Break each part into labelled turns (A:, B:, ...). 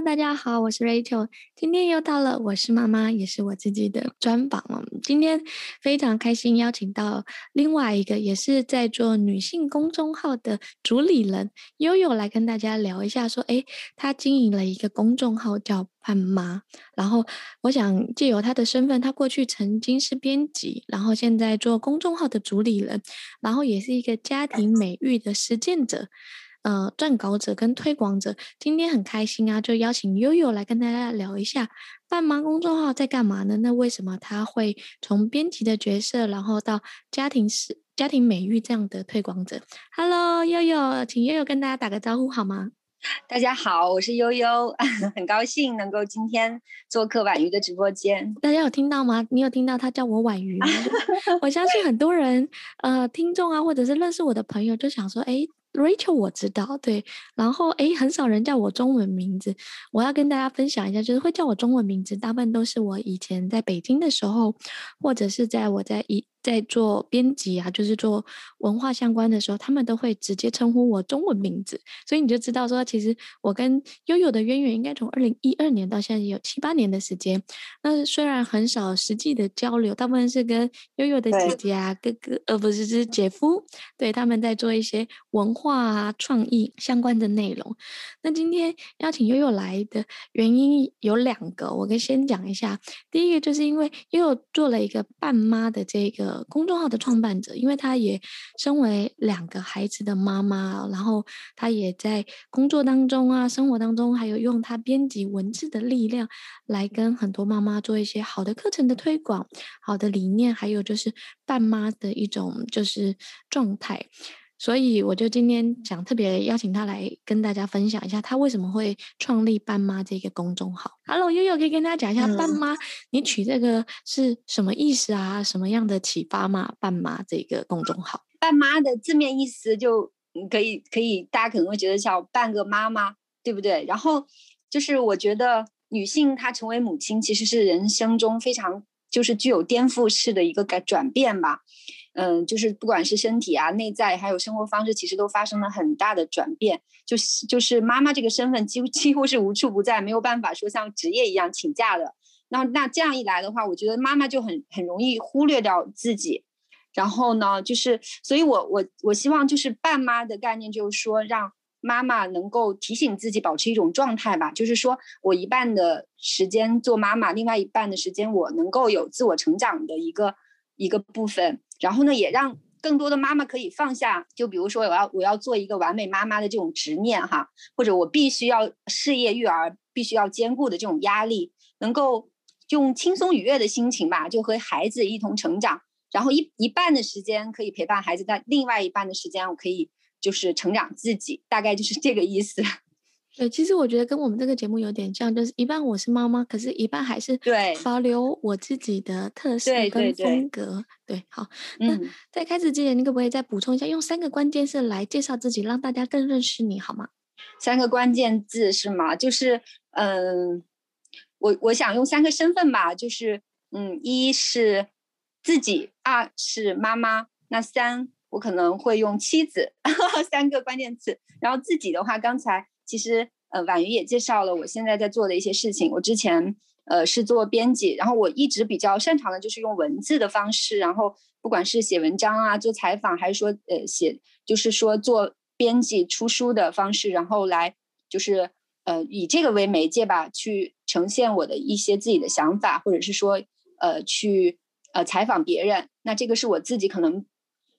A: 大家好，我是 Rachel。今天又到了我是妈妈，也是我自己的专访了。今天非常开心，邀请到另外一个也是在做女性公众号的主理人悠悠来跟大家聊一下。说，诶，她经营了一个公众号叫“伴妈”，然后我想借由她的身份，她过去曾经是编辑，然后现在做公众号的主理人，然后也是一个家庭美育的实践者。呃，撰稿者跟推广者，今天很开心啊，就邀请悠悠来跟大家聊一下半妈公众号在干嘛呢？那为什么他会从编辑的角色，然后到家庭是家庭美育这样的推广者？Hello，悠悠，请悠悠跟大家打个招呼好吗？
B: 大家好，我是悠悠，很高兴能够今天做客婉瑜的直播间。
A: 大家有听到吗？你有听到他叫我婉瑜吗？我相信很多人，呃，听众啊，或者是认识我的朋友，就想说，哎。Rachel 我知道，对，然后诶，很少人叫我中文名字。我要跟大家分享一下，就是会叫我中文名字，大部分都是我以前在北京的时候，或者是在我在一。在做编辑啊，就是做文化相关的时候，他们都会直接称呼我中文名字，所以你就知道说，其实我跟悠悠的渊源应该从二零一二年到现在也有七八年的时间。那虽然很少实际的交流，大部分是跟悠悠的姐姐啊、哥哥，呃，不是，是姐夫，对，他们在做一些文化啊、创意相关的内容。那今天邀请悠悠来的原因有两个，我可以先讲一下。第一个就是因为悠悠做了一个伴妈的这个。公众号的创办者，因为她也身为两个孩子的妈妈，然后她也在工作当中啊、生活当中，还有用她编辑文字的力量来跟很多妈妈做一些好的课程的推广、好的理念，还有就是伴妈的一种就是状态。所以我就今天想特别邀请他来跟大家分享一下，他为什么会创立半妈这个公众号。Hello，悠悠可以跟大家讲一下半妈，你取这个是什么意思啊？什么样的启发吗？半妈这个公众号，
B: 半妈的字面意思就可以可以，大家可能会觉得叫半个妈妈，对不对？然后就是我觉得女性她成为母亲，其实是人生中非常就是具有颠覆式的一个改转变吧。嗯，就是不管是身体啊、内在，还有生活方式，其实都发生了很大的转变。就是就是妈妈这个身份，几乎几乎是无处不在，没有办法说像职业一样请假的。那那这样一来的话，我觉得妈妈就很很容易忽略掉自己。然后呢，就是所以我我我希望就是伴妈的概念，就是说让妈妈能够提醒自己，保持一种状态吧。就是说我一半的时间做妈妈，另外一半的时间我能够有自我成长的一个一个部分。然后呢，也让更多的妈妈可以放下，就比如说我要我要做一个完美妈妈的这种执念哈，或者我必须要事业育儿必须要兼顾的这种压力，能够用轻松愉悦的心情吧，就和孩子一同成长。然后一一半的时间可以陪伴孩子，但另外一半的时间我可以就是成长自己，大概就是这个意思。
A: 对，其实我觉得跟我们这个节目有点像，就是一半我是妈妈，可是一半还是对保留我自己的特色跟风格。对，对，对，对，好，那在开始之前，你可不可以再补充一下，用三个关键字来介绍自己，让大家更认识你，好吗？
B: 三个关键字是吗？就是，嗯，我我想用三个身份吧，就是，嗯，一是自己，二是妈妈，那三我可能会用妻子，三个关键词。然后自己的话，刚才。其实，呃，婉瑜也介绍了我现在在做的一些事情。我之前，呃，是做编辑，然后我一直比较擅长的就是用文字的方式，然后不管是写文章啊、做采访，还是说，呃，写，就是说做编辑出书的方式，然后来就是，呃，以这个为媒介吧，去呈现我的一些自己的想法，或者是说，呃，去，呃，采访别人。那这个是我自己可能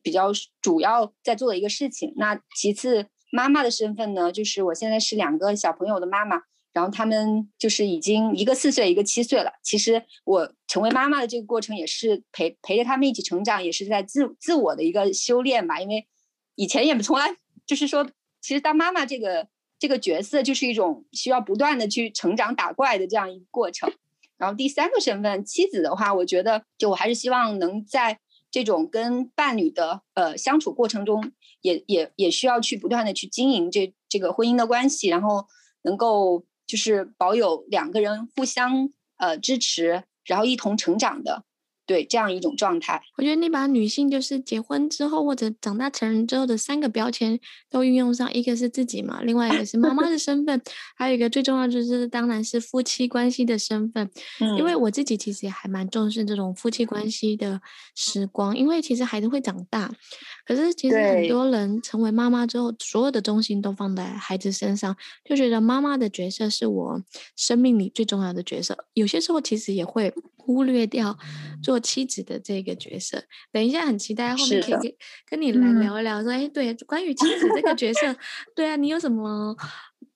B: 比较主要在做的一个事情。那其次。妈妈的身份呢，就是我现在是两个小朋友的妈妈，然后他们就是已经一个四岁，一个七岁了。其实我成为妈妈的这个过程，也是陪陪着他们一起成长，也是在自自我的一个修炼吧。因为以前也从来就是说，其实当妈妈这个这个角色，就是一种需要不断的去成长打怪的这样一个过程。然后第三个身份，妻子的话，我觉得就我还是希望能在这种跟伴侣的呃相处过程中也，也也也需要去不断的去经营这这个婚姻的关系，然后能够就是保有两个人互相呃支持，然后一同成长的。对，这样一种状态，
A: 我觉得你把女性就是结婚之后或者长大成人之后的三个标签都运用上，一个是自己嘛，另外一个是妈妈的身份，还有一个最重要就是当然是夫妻关系的身份。嗯，因为我自己其实也还蛮重视这种夫妻关系的时光，因为其实孩子会长大，可是其实很多人成为妈妈之后，所有的重心都放在孩子身上，就觉得妈妈的角色是我生命里最重要的角色，有些时候其实也会。忽略掉做妻子的这个角色。等一下，很期待后面可以跟跟你来聊一聊，说，哎，对，关于妻子这个角色，对啊，你有什么？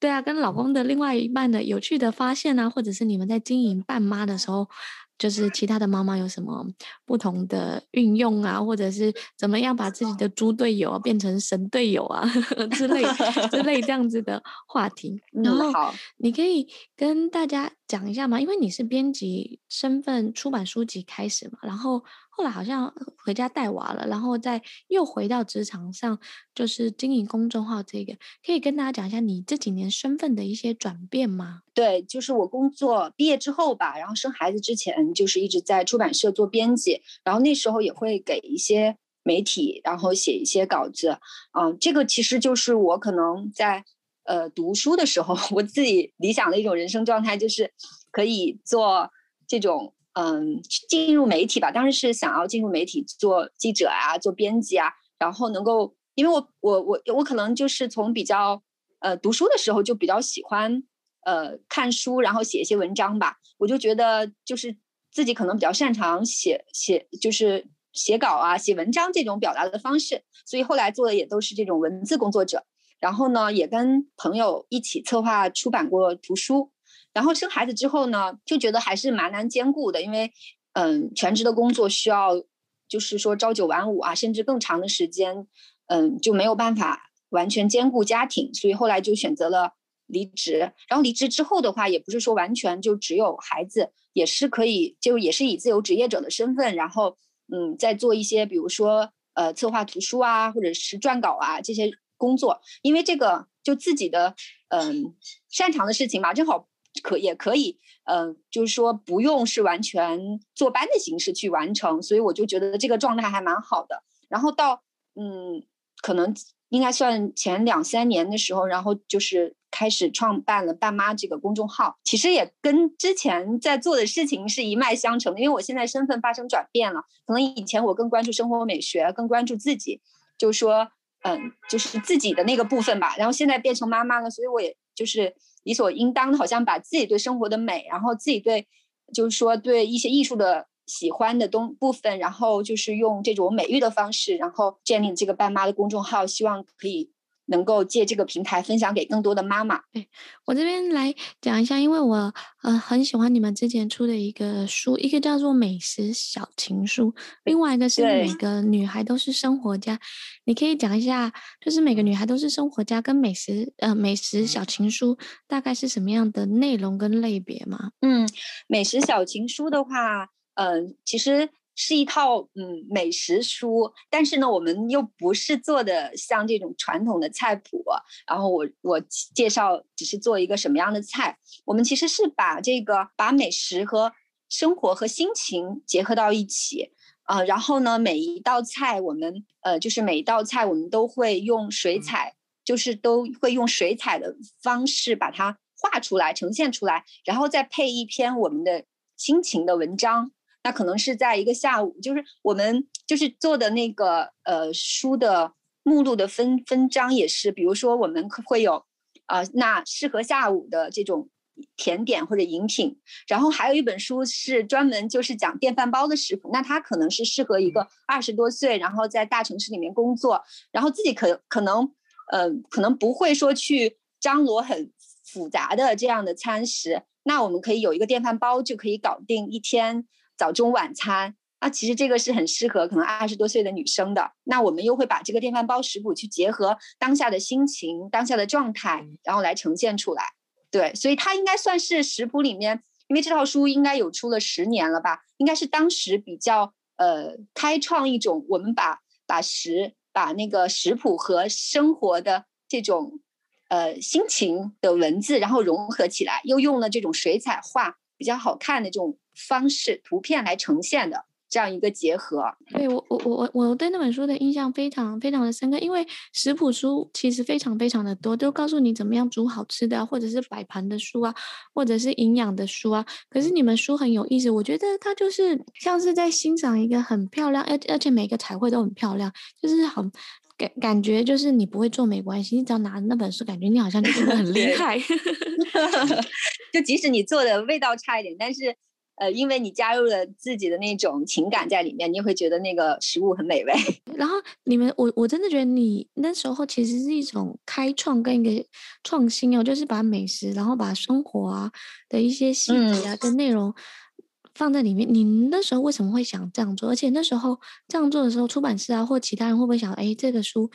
A: 对啊，跟老公的另外一半的有趣的发现啊，或者是你们在经营伴妈的时候。就是其他的妈妈有什么不同的运用啊，或者是怎么样把自己的猪队友啊变成神队友啊 之类之类这样子的话题。然后你可以跟大家讲一下吗？因为你是编辑身份出版书籍开始嘛，然后。后来好像回家带娃了，然后再又回到职场上，就是经营公众号。这个可以跟大家讲一下你这几年身份的一些转变吗？
B: 对，就是我工作毕业之后吧，然后生孩子之前，就是一直在出版社做编辑，然后那时候也会给一些媒体，然后写一些稿子。嗯，这个其实就是我可能在呃读书的时候，我自己理想的一种人生状态，就是可以做这种。嗯，进入媒体吧，当时是想要进入媒体做记者啊，做编辑啊，然后能够，因为我我我我可能就是从比较呃读书的时候就比较喜欢呃看书，然后写一些文章吧，我就觉得就是自己可能比较擅长写写就是写稿啊，写文章这种表达的方式，所以后来做的也都是这种文字工作者，然后呢，也跟朋友一起策划出版过图书。然后生孩子之后呢，就觉得还是蛮难兼顾的，因为，嗯，全职的工作需要，就是说朝九晚五啊，甚至更长的时间，嗯，就没有办法完全兼顾家庭，所以后来就选择了离职。然后离职之后的话，也不是说完全就只有孩子，也是可以，就也是以自由职业者的身份，然后，嗯，再做一些，比如说，呃，策划图书啊，或者是撰稿啊这些工作，因为这个就自己的，嗯，擅长的事情嘛，正好。可也可以，嗯、就是说不用是完全坐班的形式去完成，所以我就觉得这个状态还蛮好的。然后到嗯，可能应该算前两三年的时候，然后就是开始创办了爸妈这个公众号。其实也跟之前在做的事情是一脉相承的，因为我现在身份发生转变了，可能以前我更关注生活美学，更关注自己，就是说嗯，就是自己的那个部分吧。然后现在变成妈妈了，所以我也就是。理所应当的，好像把自己对生活的美，然后自己对，就是说对一些艺术的喜欢的东部分，然后就是用这种美育的方式，然后建立这个爸妈的公众号，希望可以。能够借这个平台分享给更多的妈妈。
A: 对，我这边来讲一下，因为我呃很喜欢你们之前出的一个书，一个叫做《美食小情书》，另外一个是每个女孩都是生活家。你可以讲一下，就是每个女孩都是生活家跟美食呃美食小情书大概是什么样的内容跟类别吗？
B: 嗯，美食小情书的话，嗯、呃，其实。是一套嗯美食书，但是呢，我们又不是做的像这种传统的菜谱。然后我我介绍只是做一个什么样的菜，我们其实是把这个把美食和生活和心情结合到一起啊、呃。然后呢，每一道菜我们呃就是每一道菜我们都会用水彩，就是都会用水彩的方式把它画出来呈现出来，然后再配一篇我们的心情的文章。那可能是在一个下午，就是我们就是做的那个呃书的目录的分分章也是，比如说我们会有啊、呃，那适合下午的这种甜点或者饮品，然后还有一本书是专门就是讲电饭煲的食谱，那它可能是适合一个二十多岁，然后在大城市里面工作，然后自己可可能呃可能不会说去张罗很复杂的这样的餐食，那我们可以有一个电饭煲就可以搞定一天。早中晚餐，那其实这个是很适合可能二十多岁的女生的。那我们又会把这个电饭煲食谱去结合当下的心情、当下的状态，然后来呈现出来。对，所以它应该算是食谱里面因为这套书应该有出了十年了吧，应该是当时比较呃开创一种我们把把食把那个食谱和生活的这种呃心情的文字，然后融合起来，又用了这种水彩画比较好看的这种方式图片来呈现的。这样一个结合，
A: 对我我我我对那本书的印象非常非常的深刻，因为食谱书其实非常非常的多，都告诉你怎么样煮好吃的，或者是摆盘的书啊，或者是营养的书啊。可是你们书很有意思，我觉得它就是像是在欣赏一个很漂亮，而而且每个彩绘都很漂亮，就是很感感觉就是你不会做没关系，你只要拿着那本书，感觉你好像就真的很厉害。
B: 就即使你做的味道差一点，但是。呃，因为你加入了自己的那种情感在里面，你也会觉得那个食物很美味。
A: 然后你们，我我真的觉得你那时候其实是一种开创跟一个创新哦，就是把美食，然后把生活啊的一些细节啊跟内容放在里面。嗯。你那时候为什么会想这样做？而且那时候这样做的时候，出版社啊或其他人会不会想，哎，这个书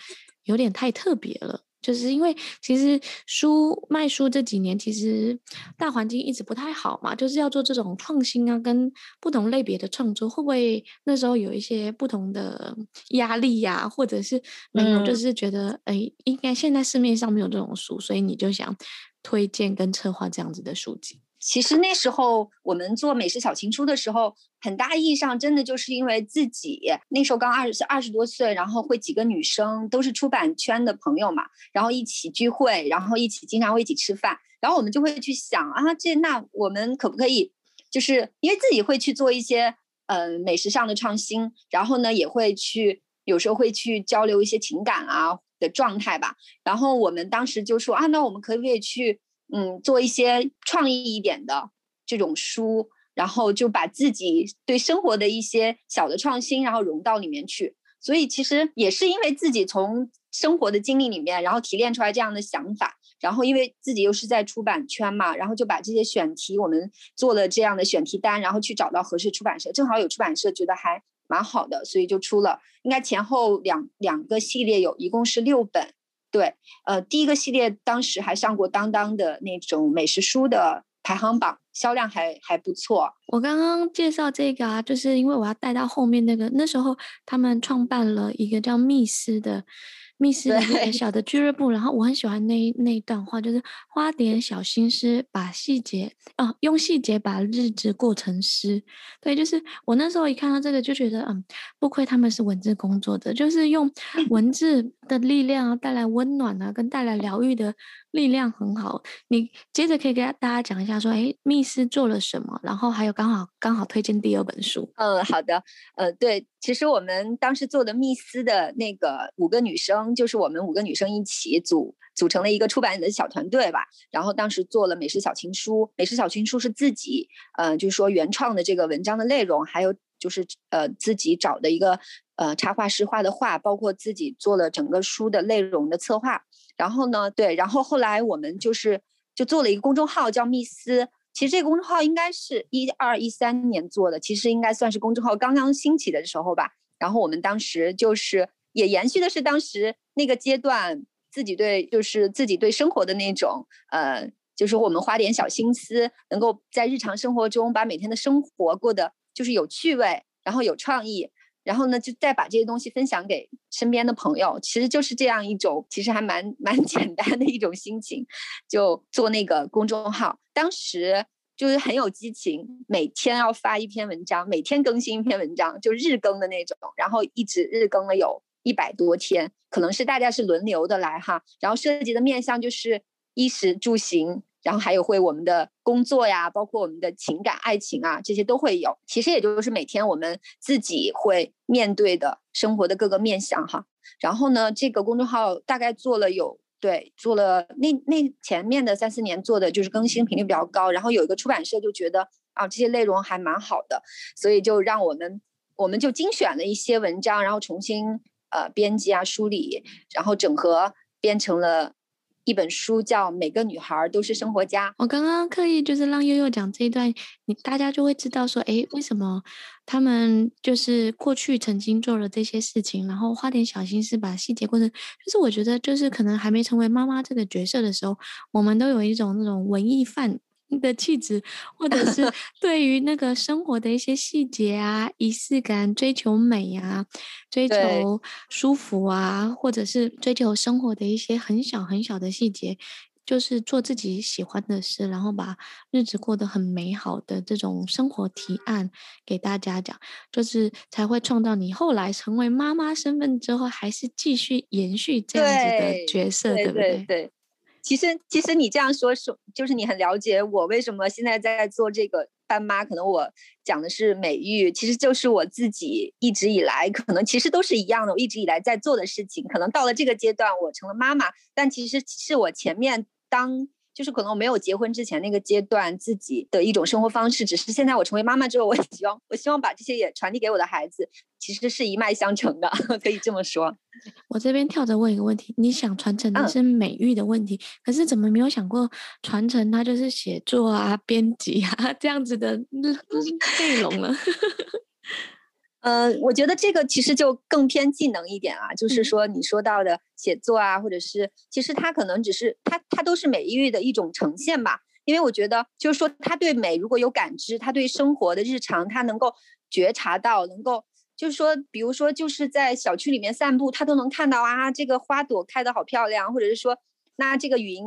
A: 有点太特别了？就是因为其实书卖书这几年，其实大环境一直不太好嘛，就是要做这种创新啊，跟不同类别的创作，会不会那时候有一些不同的压力呀、啊，或者是没有，就是觉得哎、嗯，应该现在市面上没有这种书，所以你就想推荐跟策划这样子的书籍。
B: 其实那时候我们做美食小情书的时候，很大意义上真的就是因为自己那时候刚二十二十多岁，然后会几个女生都是出版圈的朋友嘛，然后一起聚会，然后一起经常会一起吃饭，然后我们就会去想啊，这那我们可不可以，就是因为自己会去做一些呃美食上的创新，然后呢也会去有时候会去交流一些情感啊的状态吧，然后我们当时就说啊，那我们可不可以去。嗯，做一些创意一点的这种书，然后就把自己对生活的一些小的创新，然后融到里面去。所以其实也是因为自己从生活的经历里面，然后提炼出来这样的想法。然后因为自己又是在出版圈嘛，然后就把这些选题我们做了这样的选题单，然后去找到合适出版社，正好有出版社觉得还蛮好的，所以就出了。应该前后两两个系列有一共是六本。对，呃，第一个系列当时还上过当当的那种美食书的排行榜，销量还还不错。
A: 我刚刚介绍这个啊，就是因为我要带到后面那个，那时候他们创办了一个叫密斯的。密斯的那个小的俱乐部，然后我很喜欢那那一段话，就是花点小心思，把细节啊，用细节把日子过成诗。对，就是我那时候一看到这个，就觉得嗯，不愧他们是文字工作者，就是用 文字的力量啊带来温暖啊，跟带来疗愈的力量很好。你接着可以给大家讲一下，说哎，密斯做了什么，然后还有刚好刚好推荐第二本书。
B: 嗯，好的，呃，对，其实我们当时做的密斯的那个五个女生。就是我们五个女生一起组组成了一个出版的小团队吧，然后当时做了美食小情书，美食小情书是自己，呃，就是说原创的这个文章的内容，还有就是呃自己找的一个呃插画师画的画，包括自己做了整个书的内容的策划。然后呢，对，然后后来我们就是就做了一个公众号叫密斯，其实这个公众号应该是一二一三年做的，其实应该算是公众号刚刚兴起的时候吧。然后我们当时就是。也延续的是当时那个阶段自己对，就是自己对生活的那种，呃，就是我们花点小心思，能够在日常生活中把每天的生活过得就是有趣味，然后有创意，然后呢，就再把这些东西分享给身边的朋友，其实就是这样一种，其实还蛮蛮 简单的一种心情，就做那个公众号，当时就是很有激情，每天要发一篇文章，每天更新一篇文章，就日更的那种，然后一直日更了有。一百多天，可能是大家是轮流的来哈，然后涉及的面向就是衣食住行，然后还有会我们的工作呀，包括我们的情感、爱情啊，这些都会有。其实也就是每天我们自己会面对的生活的各个面向哈。然后呢，这个公众号大概做了有对，做了那那前面的三四年做的就是更新频率比较高，然后有一个出版社就觉得啊这些内容还蛮好的，所以就让我们我们就精选了一些文章，然后重新。呃，编辑啊，梳理，然后整合，编成了一本书，叫《每个女孩都是生活家》。
A: 我刚刚刻意就是让悠悠讲这一段，你大家就会知道说，哎，为什么他们就是过去曾经做了这些事情，然后花点小心思把细节过程，就是我觉得就是可能还没成为妈妈这个角色的时候，我们都有一种那种文艺范。的气质，或者是 对于那个生活的一些细节啊、仪式感、追求美啊、追求舒服啊，或者是追求生活的一些很小很小的细节。就是做自己喜欢的事，然后把日子过得很美好的这种生活提案给大家讲，就是才会创造你后来成为妈妈身份之后，还是继续延续这样子的角色，对，对不对？
B: 对，对，其实其实你这样说是，就是你很了解我为什么现在在做这个班妈，可能我讲的是美育，其实就是我自己一直以来可能其实都是一样的，我一直以来在做的事情，可能到了这个阶段，我成了妈妈，但其实是我前面。当就是可能我没有结婚之前那个阶段，自己的一种生活方式，只是现在我成为妈妈之后，我也 希望我希望把这些也传递给我的孩子，其实是一脉相承的，可以这么说。
A: 我这边跳着问一个问题：你想传承的是美育的问题，嗯、可是怎么没有想过传承它就是写作啊、编辑啊 这样子的内容呢？
B: 嗯、呃，我觉得这个其实就更偏技能一点啊，就是说你说到的写作啊，或者是其实它可能只是它它都是美育的一种呈现吧。因为我觉得就是说他对美如果有感知，他对生活的日常他能够觉察到，能够就是说，比如说就是在小区里面散步，他都能看到啊，这个花朵开得好漂亮，或者是说那这个云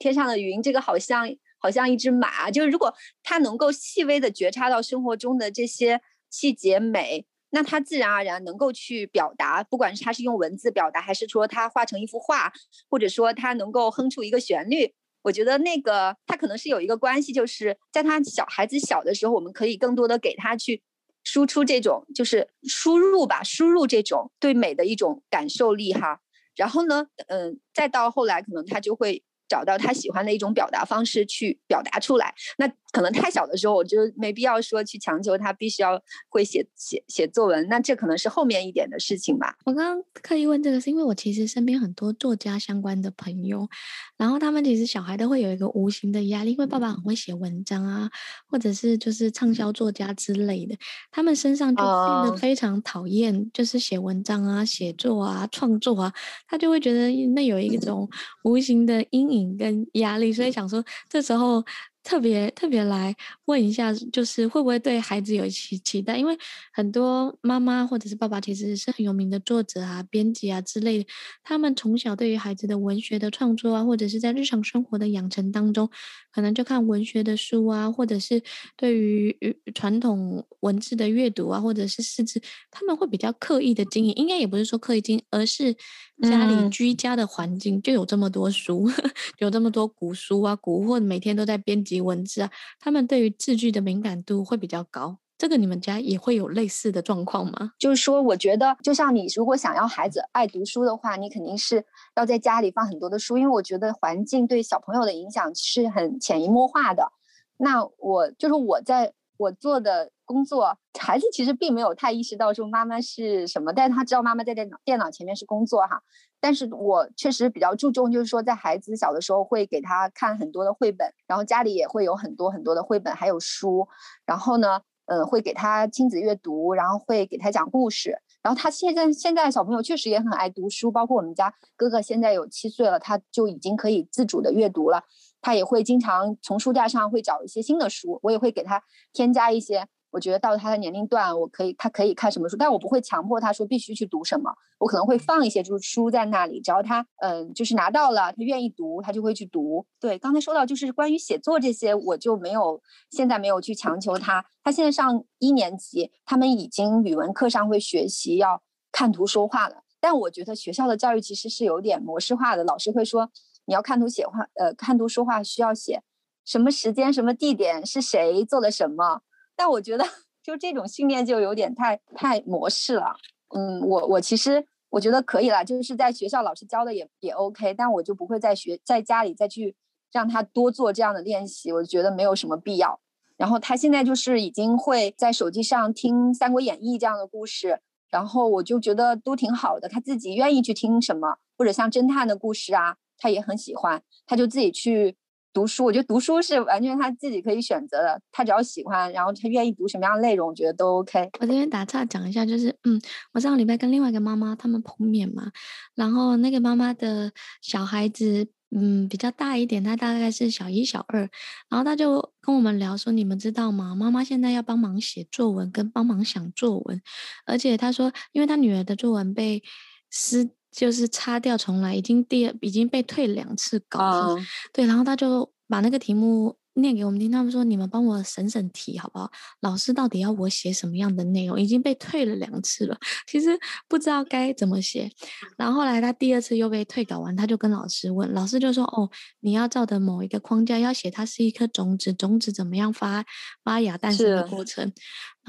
B: 天上的云，这个好像好像一只马，就是如果他能够细微的觉察到生活中的这些。细节美，那他自然而然能够去表达，不管是他是用文字表达，还是说他画成一幅画，或者说他能够哼出一个旋律，我觉得那个他可能是有一个关系，就是在他小孩子小的时候，我们可以更多的给他去输出这种，就是输入吧，输入这种对美的一种感受力哈。然后呢，嗯，再到后来，可能他就会。找到他喜欢的一种表达方式去表达出来。那可能太小的时候，我就没必要说去强求他必须要会写写写作文。那这可能是后面一点的事情吧。
A: 我刚刚刻意问这个，是因为我其实身边很多作家相关的朋友，然后他们其实小孩都会有一个无形的压力，因为爸爸很会写文章啊，或者是就是畅销作家之类的，他们身上就变得非常讨厌，就是写文章啊、写作啊、创作啊，他就会觉得那有一种无形的阴影。跟压力，所以想说，这时候。特别特别来问一下，就是会不会对孩子有一些期待？因为很多妈妈或者是爸爸其实是很有名的作者啊、编辑啊之类的，他们从小对于孩子的文学的创作啊，或者是在日常生活的养成当中，可能就看文学的书啊，或者是对于传统文字的阅读啊，或者是识字，他们会比较刻意的经营。应该也不是说刻意经营，而是家里居家的环境就有这么多书，嗯、有这么多古书啊、古或每天都在编辑。文字啊，他们对于字句的敏感度会比较高。这个你们家也会有类似的状况吗？
B: 就是说，我觉得就像你如果想要孩子爱读书的话，你肯定是要在家里放很多的书，因为我觉得环境对小朋友的影响是很潜移默化的。那我就是我在我做的工作，孩子其实并没有太意识到说妈妈是什么，但是他知道妈妈在电脑电脑前面是工作哈。但是我确实比较注重，就是说在孩子小的时候会给他看很多的绘本，然后家里也会有很多很多的绘本，还有书。然后呢，呃，会给他亲子阅读，然后会给他讲故事。然后他现在现在小朋友确实也很爱读书，包括我们家哥哥现在有七岁了，他就已经可以自主的阅读了。他也会经常从书架上会找一些新的书，我也会给他添加一些。我觉得到他的年龄段，我可以，他可以看什么书，但我不会强迫他说必须去读什么。我可能会放一些就是书在那里，只要他嗯，就是拿到了，他愿意读，他就会去读。对，刚才说到就是关于写作这些，我就没有现在没有去强求他。他现在上一年级，他们已经语文课上会学习要看图说话了。但我觉得学校的教育其实是有点模式化的，老师会说你要看图写话，呃，看图说话需要写什么时间、什么地点、是谁做了什么。但我觉得，就这种训练就有点太太模式了。嗯，我我其实我觉得可以了，就是在学校老师教的也也 OK，但我就不会在学在家里再去让他多做这样的练习，我觉得没有什么必要。然后他现在就是已经会在手机上听《三国演义》这样的故事，然后我就觉得都挺好的。他自己愿意去听什么，或者像侦探的故事啊，他也很喜欢，他就自己去。读书，我觉得读书是完全他自己可以选择的。他只要喜欢，然后他愿意读什么样的内容，我觉得都 OK。
A: 我这边打岔讲一下，就是嗯，我上个礼拜跟另外一个妈妈他们碰面嘛，然后那个妈妈的小孩子嗯比较大一点，他大概是小一、小二，然后他就跟我们聊说：“你们知道吗？妈妈现在要帮忙写作文，跟帮忙想作文，而且他说，因为他女儿的作文被撕，就是擦掉重来，已经第二已经被退两次稿了，嗯、对，然后他就把那个题目。”念给我们听，他们说，你们帮我审审题好不好？老师到底要我写什么样的内容？已经被退了两次了，其实不知道该怎么写。然后后来他第二次又被退稿完，他就跟老师问，老师就说：“哦，你要照的某一个框架，要写它是一颗种子，种子怎么样发发芽诞生的过程。”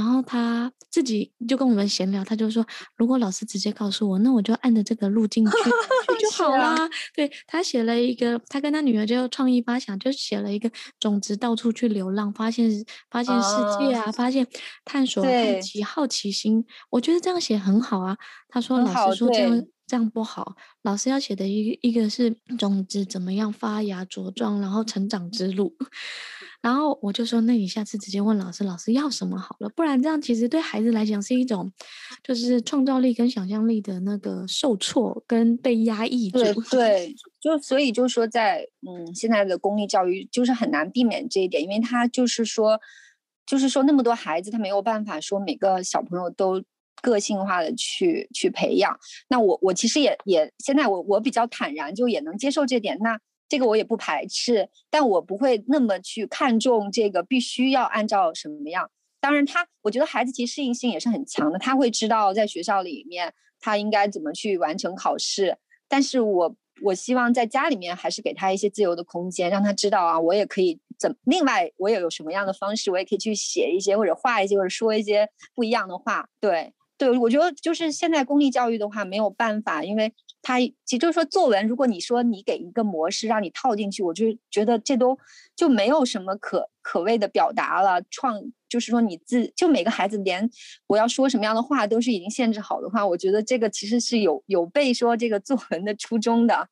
A: 然后他自己就跟我们闲聊，他就说：“如果老师直接告诉我，那我就按着这个路径去去就 好啦。啊”对，他写了一个，他跟他女儿就创意发想，就写了一个种子到处去流浪，发现发现世界啊，uh, 发现探索好奇好奇心。我觉得这样写很好啊。他说：“老师说这样这样不好，老师要写的一个一个是种子怎么样发芽茁壮，然后成长之路。”然后我就说，那你下次直接问老师，老师要什么好了，不然这样其实对孩子来讲是一种，就是创造力跟想象力的那个受挫跟被压抑住。
B: 对 对，就所以就说，在嗯现在的公立教育就是很难避免这一点，因为他就是说，就是说那么多孩子，他没有办法说每个小朋友都个性化的去去培养。那我我其实也也现在我我比较坦然，就也能接受这点。那。这个我也不排斥，但我不会那么去看重这个必须要按照什么样。当然他，我觉得孩子其实适应性也是很强的，他会知道在学校里面他应该怎么去完成考试。但是我我希望在家里面还是给他一些自由的空间，让他知道啊，我也可以怎，另外我也有什么样的方式，我也可以去写一些或者画一些或者说一些不一样的话。对对，我觉得就是现在公立教育的话没有办法，因为。他其实就是说，作文，如果你说你给一个模式让你套进去，我就觉得这都就没有什么可可谓的表达了。创就是说你自就每个孩子连我要说什么样的话都是已经限制好的话，我觉得这个其实是有有悖说这个作文的初衷的。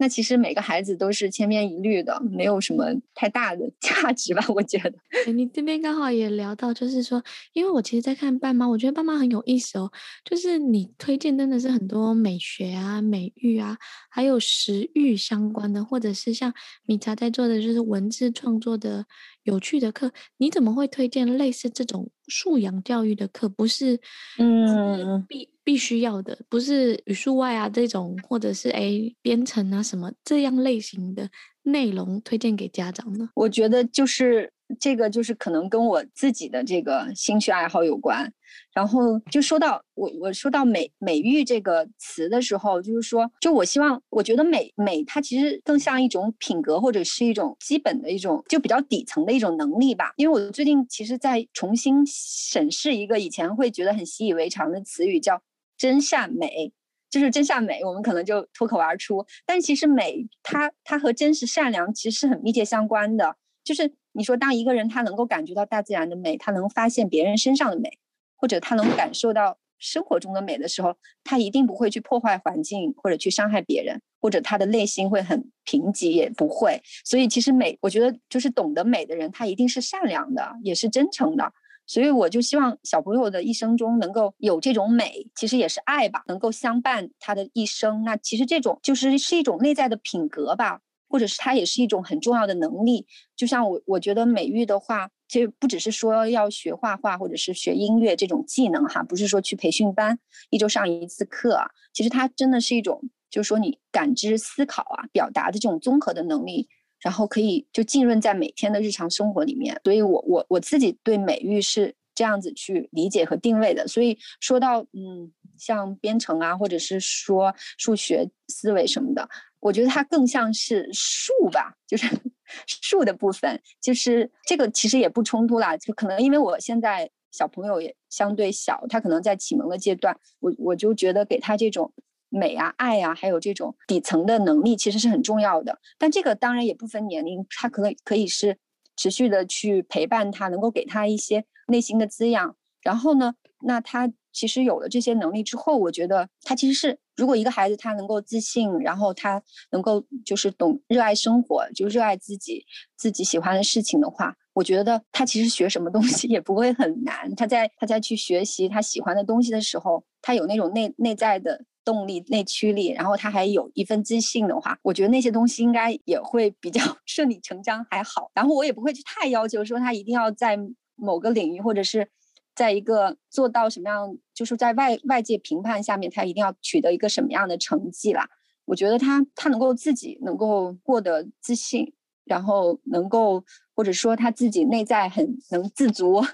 B: 那其实每个孩子都是千篇一律的，没有什么太大的 价值吧？我觉得。
A: 你这边刚好也聊到，就是说，因为我其实，在看爸妈，我觉得爸妈很有意思哦。就是你推荐真的是很多美学啊、美育啊，还有食欲相关的，或者是像米茶在做的，就是文字创作的有趣的课。你怎么会推荐类似这种素养教育的课？不是，嗯，必。必须要的，不是语数外啊这种，或者是哎编程啊什么这样类型的内容推荐给家长呢？
B: 我觉得就是这个，就是可能跟我自己的这个兴趣爱好有关。然后就说到我，我说到美美育这个词的时候，就是说，就我希望，我觉得美美它其实更像一种品格，或者是一种基本的一种，就比较底层的一种能力吧。因为我最近其实在重新审视一个以前会觉得很习以为常的词语，叫。真善美就是真善美，我们可能就脱口而出。但其实美，它它和真实善良其实是很密切相关的。就是你说，当一个人他能够感觉到大自然的美，他能发现别人身上的美，或者他能感受到生活中的美的时候，他一定不会去破坏环境或者去伤害别人，或者他的内心会很贫瘠，也不会。所以其实美，我觉得就是懂得美的人，他一定是善良的，也是真诚的。所以我就希望小朋友的一生中能够有这种美，其实也是爱吧，能够相伴他的一生。那其实这种就是是一种内在的品格吧，或者是它也是一种很重要的能力。就像我我觉得美育的话，其实不只是说要学画画或者是学音乐这种技能哈，不是说去培训班一周上一次课啊，其实它真的是一种，就是说你感知、思考啊、表达的这种综合的能力。然后可以就浸润在每天的日常生活里面，所以我我我自己对美育是这样子去理解和定位的。所以说到嗯，像编程啊，或者是说数学思维什么的，我觉得它更像是树吧，就是 树的部分，就是这个其实也不冲突啦。就可能因为我现在小朋友也相对小，他可能在启蒙的阶段，我我就觉得给他这种。美啊，爱啊，还有这种底层的能力，其实是很重要的。但这个当然也不分年龄，他可能可以是持续的去陪伴他，能够给他一些内心的滋养。然后呢，那他其实有了这些能力之后，我觉得他其实是，如果一个孩子他能够自信，然后他能够就是懂热爱生活，就热爱自己自己喜欢的事情的话，我觉得他其实学什么东西 也不会很难。他在他在去学习他喜欢的东西的时候，他有那种内内在的。动力、内驱力，然后他还有一份自信的话，我觉得那些东西应该也会比较 顺理成章，还好。然后我也不会去太要求说他一定要在某个领域，或者是在一个做到什么样，就是在外外界评判下面，他一定要取得一个什么样的成绩啦。我觉得他他能够自己能够过得自信，然后能够或者说他自己内在很能自足，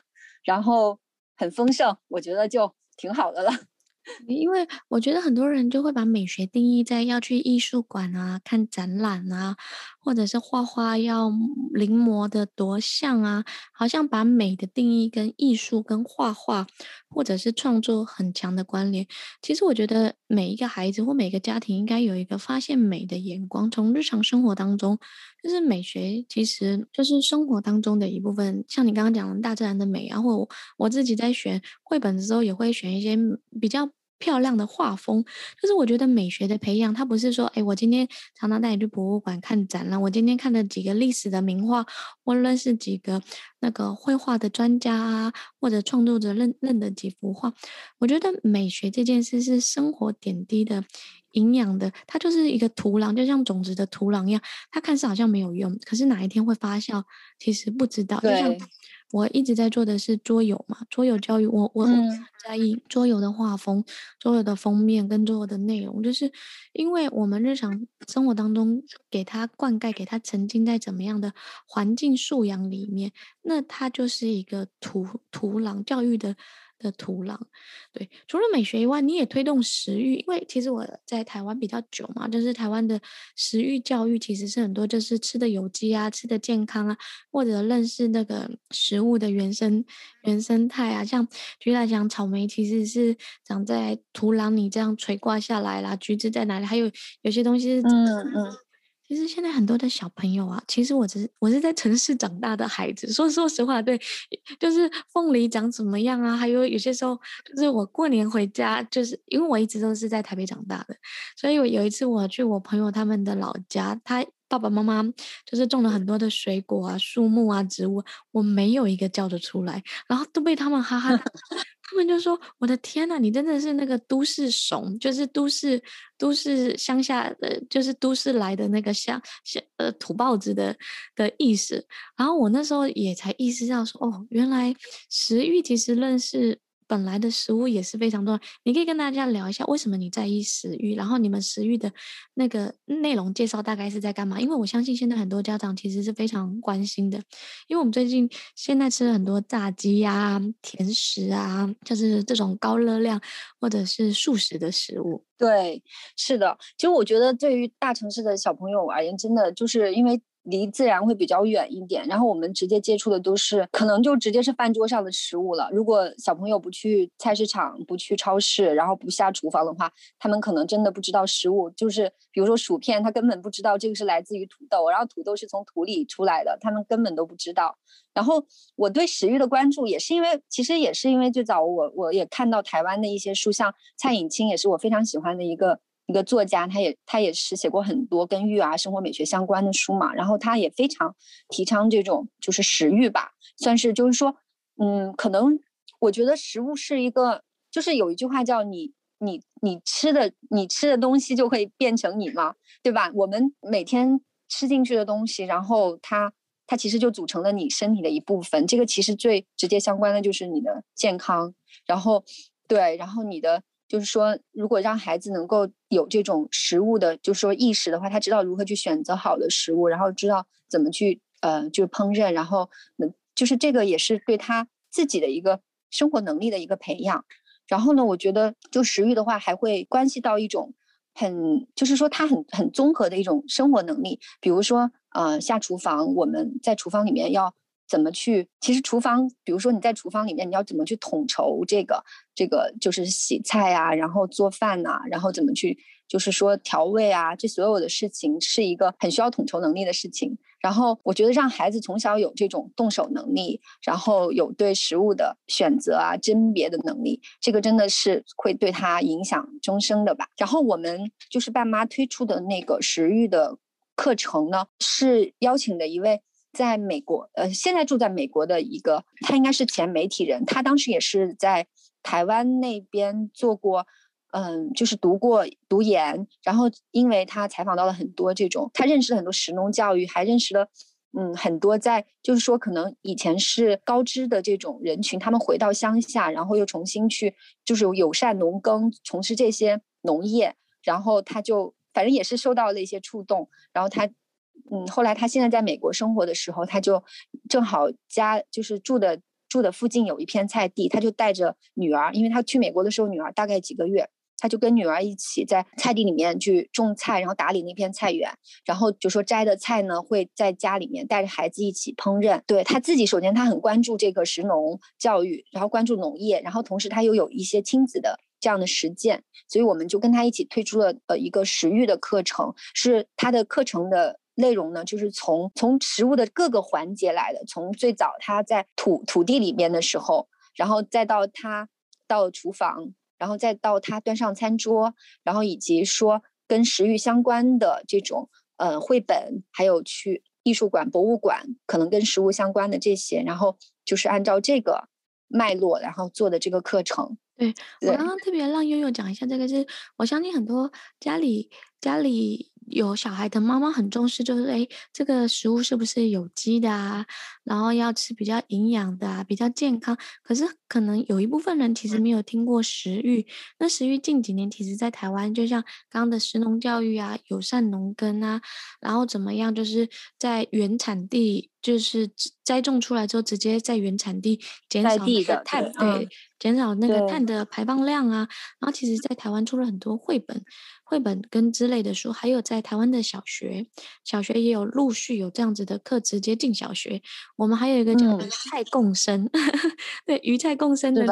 B: 然后很丰盛，我觉得就挺好的了。
A: 因为我觉得很多人就会把美学定义在要去艺术馆啊、看展览啊，或者是画画要临摹的多像啊，好像把美的定义跟艺术、跟画画或者是创作很强的关联。其实我觉得每一个孩子或每个家庭应该有一个发现美的眼光，从日常生活当中，就是美学其实就是生活当中的一部分。像你刚刚讲的大自然的美啊，或我，我自己在选绘本的时候也会选一些比较。漂亮的画风，就是我觉得美学的培养，它不是说，哎，我今天常常带你去博物馆看展览，我今天看了几个历史的名画，或认识几个那个绘画的专家啊，或者创作者认认的几幅画。我觉得美学这件事是生活点滴的营养的，它就是一个土壤，就像种子的土壤一样，它看似好像没有用，可是哪一天会发酵，其实不知道。就像我一直在做的是桌游嘛，桌游教育，我我我在意桌游的画风、桌游的封面跟桌游的内容，就是因为我们日常生活当中给它灌溉、给它沉浸在怎么样的环境素养里面，那它就是一个土土壤教育的。的土壤，对，除了美学以外，你也推动食欲，因为其实我在台湾比较久嘛，就是台湾的食欲教育其实是很多，就是吃的有机啊，吃的健康啊，或者认识那个食物的原生原生态啊，像举例来讲，草莓其实是长在土壤里这样垂挂下来啦，橘子在哪里，还有有些东西是嗯嗯。其实现在很多的小朋友啊，其实我只是我是在城市长大的孩子。说说实话，对，就是凤梨长怎么样啊？还有有些时候，就是我过年回家，就是因为我一直都是在台北长大的，所以我有一次我去我朋友他们的老家，他爸爸妈妈就是种了很多的水果啊、树木啊、植物，我没有一个叫得出来，然后都被他们哈哈。他们就说：“我的天呐，你真的是那个都市怂，就是都市都市乡下的，就是都市来的那个乡乡呃土包子的的意思。”然后我那时候也才意识到说：“哦，原来食欲其实认识。”本来的食物也是非常多，你可以跟大家聊一下为什么你在意食欲，然后你们食欲的那个内容介绍大概是在干嘛？因为我相信现在很多家长其实是非常关心的，因为我们最近现在吃了很多炸鸡啊、甜食啊，就是这种高热量或者是素食的食物。
B: 对，是的，其实我觉得对于大城市的小朋友而言，真的就是因为。离自然会比较远一点，然后我们直接接触的都是可能就直接是饭桌上的食物了。如果小朋友不去菜市场、不去超市，然后不下厨房的话，他们可能真的不知道食物。就是比如说薯片，他根本不知道这个是来自于土豆，然后土豆是从土里出来的，他们根本都不知道。然后我对食欲的关注也是因为，其实也是因为最早我我也看到台湾的一些书，像蔡颖清也是我非常喜欢的一个。一个作家，他也他也是写过很多跟育儿、生活美学相关的书嘛，然后他也非常提倡这种就是食欲吧，算是就是说，嗯，可能我觉得食物是一个，就是有一句话叫你你你吃的你吃的东西就会变成你嘛，对吧？我们每天吃进去的东西，然后它它其实就组成了你身体的一部分，这个其实最直接相关的就是你的健康，然后对，然后你的。就是说，如果让孩子能够有这种食物的，就是说意识的话，他知道如何去选择好的食物，然后知道怎么去呃，就是烹饪，然后能就是这个也是对他自己的一个生活能力的一个培养。然后呢，我觉得就食欲的话，还会关系到一种很，就是说他很很综合的一种生活能力，比如说呃，下厨房，我们在厨房里面要。怎么去？其实厨房，比如说你在厨房里面，你要怎么去统筹这个？这个就是洗菜啊，然后做饭呐、然后怎么去，就是说调味啊，这所有的事情是一个很需要统筹能力的事情。然后我觉得让孩子从小有这种动手能力，然后有对食物的选择啊、甄别的能力，这个真的是会对他影响终生的吧。然后我们就是爸妈推出的那个食欲的课程呢，是邀请的一位。在美国，呃，现在住在美国的一个，他应该是前媒体人，他当时也是在台湾那边做过，嗯，就是读过读研，然后因为他采访到了很多这种，他认识了很多石农教育，还认识了嗯很多在就是说可能以前是高知的这种人群，他们回到乡下，然后又重新去就是友善农耕，从事这些农业，然后他就反正也是受到了一些触动，然后他嗯后来他现在在美国生活的时候，他就正好家就是住的住的附近有一片菜地，他就带着女儿，因为他去美国的时候女儿大概几个月。他就跟女儿一起在菜地里面去种菜，然后打理那片菜园，然后就说摘的菜呢会在家里面带着孩子一起烹饪。对，他自己，首先他很关注这个食农教育，然后关注农业，然后同时他又有一些亲子的这样的实践，所以我们就跟他一起推出了呃一个食育的课程，是他的课程的内容呢，就是从从食物的各个环节来的，从最早它在土土地里面的时候，然后再到它到厨房。然后再到它端上餐桌，然后以及说跟食欲相关的这种呃绘本，还有去艺术馆、博物馆，可能跟食物相关的这些，然后就是按照这个脉络，然后做的这个课程。
A: 对，我刚刚特别让悠悠讲一下这个是，是我相信很多家里家里。有小孩的妈妈很重视，就是诶，这个食物是不是有机的啊？然后要吃比较营养的啊，比较健康。可是可能有一部分人其实没有听过食育。那食育近几年其实，在台湾，就像刚刚的食农教育啊，友善农耕啊，然后怎么样，就是在原产地，就是栽种出来之后，直接在原产地减少那个碳，对，减少那个碳的排放量啊。然后其实，在台湾出了很多绘本。绘本跟之类的书，还有在台湾的小学，小学也有陆续有这样子的课，直接进小学。我们还有一个叫 “鱼菜共生”，嗯、对，鱼菜共生的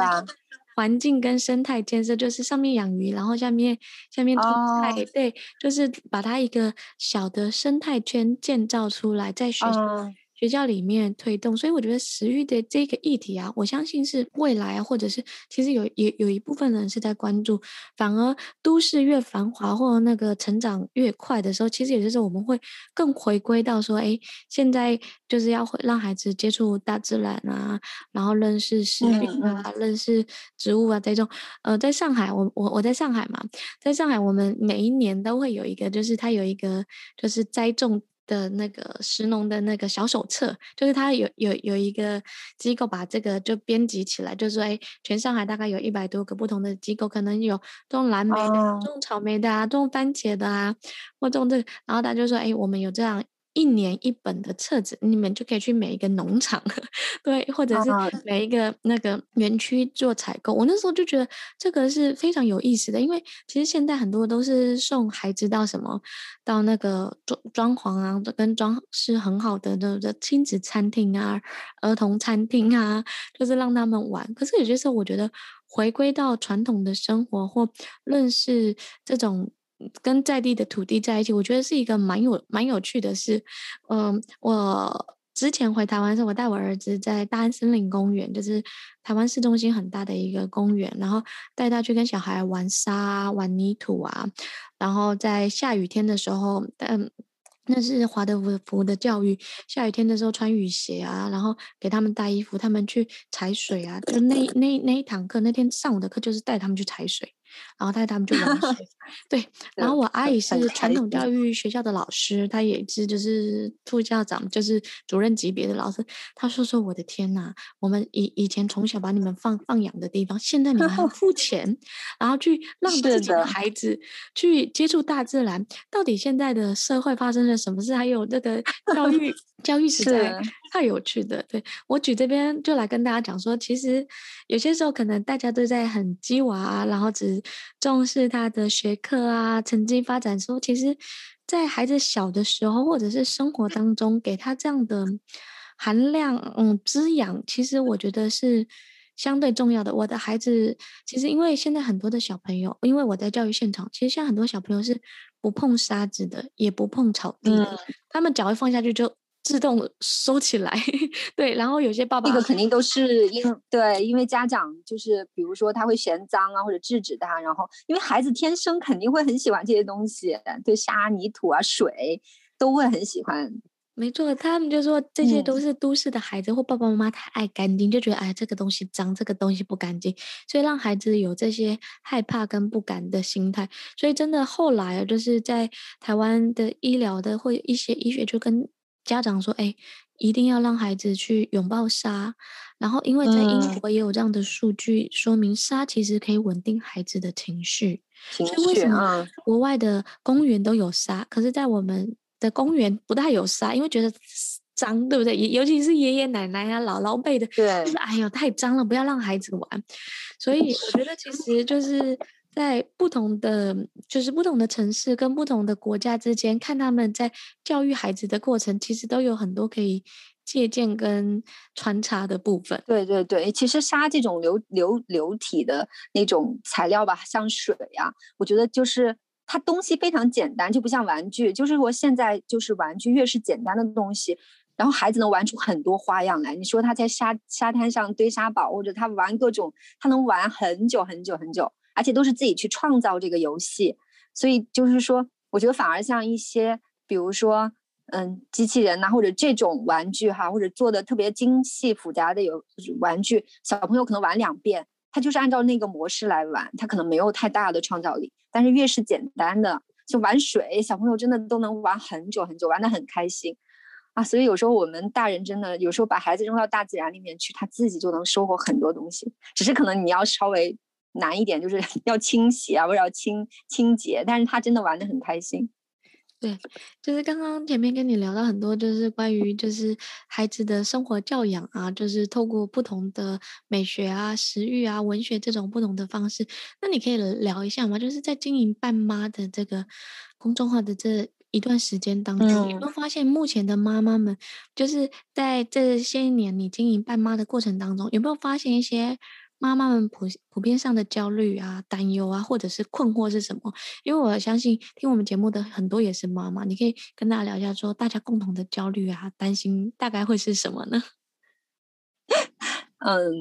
A: 环境跟生态建设，就是上面养鱼，然后下面下面种菜，哦，对，就是把它一个小的生态圈建造出来，在学校。哦学校里面推动，所以我觉得食欲的这个议题啊，我相信是未来啊，或者是其实有有有一部分人是在关注。反而都市越繁华或那个成长越快的时候，其实有些时候我们会更回归到说，哎，现在就是要让孩子接触大自然啊，然后认识食育啊，嗯、认识植物啊这种。呃，在上海，我我我在上海嘛，在上海，我们每一年都会有一个，就是它有一个就是栽种。的那个石农的那个小手册，就是他有有有一个机构把这个就编辑起来，就是说，哎，全上海大概有一百多个不同的机构，可能有种蓝莓的、啊、种草莓的啊，种番茄的啊，或种这个，然后他就说，哎，我们有这样。一年一本的册子，你们就可以去每一个农场，对，或者是每一个那个园区做采购。我那时候就觉得这个是非常有意思的，因为其实现在很多都是送孩子到什么，到那个装装潢啊，跟装饰很好的那个亲子餐厅啊、儿童餐厅啊，就是让他们玩。可是有些时候，我觉得回归到传统的生活或认识这种。跟在地的土地在一起，我觉得是一个蛮有蛮有趣的事。嗯，我之前回台湾的时候，我带我儿子在大安森林公园，就是台湾市中心很大的一个公园，然后带他去跟小孩玩沙、玩泥土啊。然后在下雨天的时候，嗯，那是华德福的教育，下雨天的时候穿雨鞋啊，然后给他们带衣服，他们去踩水啊。就那那那一堂课，那天上午的课就是带他们去踩水。然后带他们就玩水，对。然后我阿姨是传统教育学校的老师，她也是就是副校长，就是主任级别的老师。她说说我的天呐，我们以以前从小把你们放放养的地方，现在你们还要付 钱，然后去让自己的孩子去接触大自然。到底现在的社会发生了什么事？还有这个教育教育实在太有趣的。对，我举这边就来跟大家讲说，其实有些时候可能大家都在很鸡娃啊，然后只重视他的学科啊，成绩发展说，其实，在孩子小的时候，或者是生活当中，给他这样的含量，嗯，滋养，其实我觉得是相对重要的。我的孩子，其实因为现在很多的小朋友，因为我在教育现场，其实现在很多小朋友是不碰沙子的，也不碰草地的，嗯、他们脚一放下去就。自动收起来，对，然后有些爸爸，
B: 这个肯定都是因对，因为家长就是比如说他会嫌脏啊，或者制止他，然后因为孩子天生肯定会很喜欢这些东西，对沙泥土啊水都会很喜欢，
A: 没错，他们就说这些都是都市的孩子，嗯、或爸爸妈妈太爱干净，就觉得哎，这个东西脏，这个东西不干净，所以让孩子有这些害怕跟不敢的心态。所以真的后来就是在台湾的医疗的或一些医学就跟家长说，哎，一定要让孩子去拥抱沙。然后因为在英国也有这样的数据、嗯、说明，沙其实可以稳定孩子的情绪。情绪，所以为什么国外的公园都有沙，可是在我们的公园不太有沙，因为觉得脏，对不对？尤其是爷爷奶奶啊、姥姥辈的，就是哎呦太脏了，不要让孩子玩。所以我觉得其实就是在不同的，就是不同的城市跟不同的国家之间，看他们在教育孩子的过程，其实都有很多可以借鉴跟穿插的部分。
B: 对对对，其实沙这种流流流体的那种材料吧，像水啊，我觉得就是。它东西非常简单，就不像玩具。就是说，现在就是玩具越是简单的东西，然后孩子能玩出很多花样来。你说他在沙沙滩上堆沙堡，或者他玩各种，他能玩很久很久很久，而且都是自己去创造这个游戏。所以就是说，我觉得反而像一些，比如说，嗯，机器人呐、或者这种玩具哈，或者做的特别精细复杂的有玩具，小朋友可能玩两遍。他就是按照那个模式来玩，他可能没有太大的创造力。但是越是简单的，就玩水，小朋友真的都能玩很久很久，玩得很开心啊！所以有时候我们大人真的有时候把孩子扔到大自然里面去，他自己就能收获很多东西。只是可能你要稍微难一点，就是 要清洗啊，或者要清清洁，但是他真的玩的很开心。
A: 对，就是刚刚前面跟你聊到很多，就是关于就是孩子的生活教养啊，就是透过不同的美学啊、食欲啊、文学这种不同的方式。那你可以聊一下吗？就是在经营伴妈的这个公众号的这一段时间当中，嗯、有没有发现目前的妈妈们，就是在这些年你经营伴妈的过程当中，有没有发现一些？妈妈们普普遍上的焦虑啊、担忧啊，或者是困惑是什么？因为我相信听我们节目的很多也是妈妈，你可以跟大家聊一下，说大家共同的焦虑啊、担心大概会是什么呢？
B: 嗯，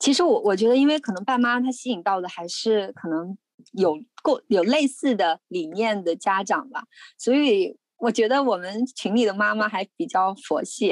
B: 其实我我觉得，因为可能爸妈他吸引到的还是可能有过有类似的理念的家长吧，所以。我觉得我们群里的妈妈还比较佛系，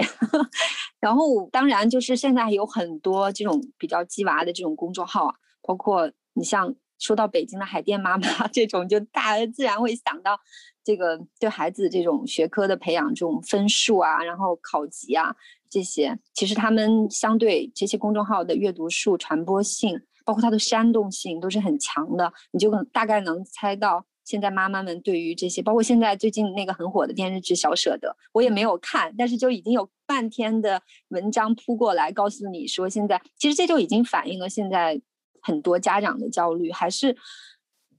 B: 然后当然就是现在有很多这种比较鸡娃的这种公众号啊，包括你像说到北京的海淀妈妈 这种，就大家自然会想到这个对孩子这种学科的培养，这种分数啊，然后考级啊这些，其实他们相对这些公众号的阅读数、传播性，包括它的煽动性都是很强的，你就大概能猜到。现在妈妈们对于这些，包括现在最近那个很火的电视剧《小舍得》，我也没有看，但是就已经有半天的文章扑过来，告诉你说，现在其实这就已经反映了现在很多家长的焦虑，还是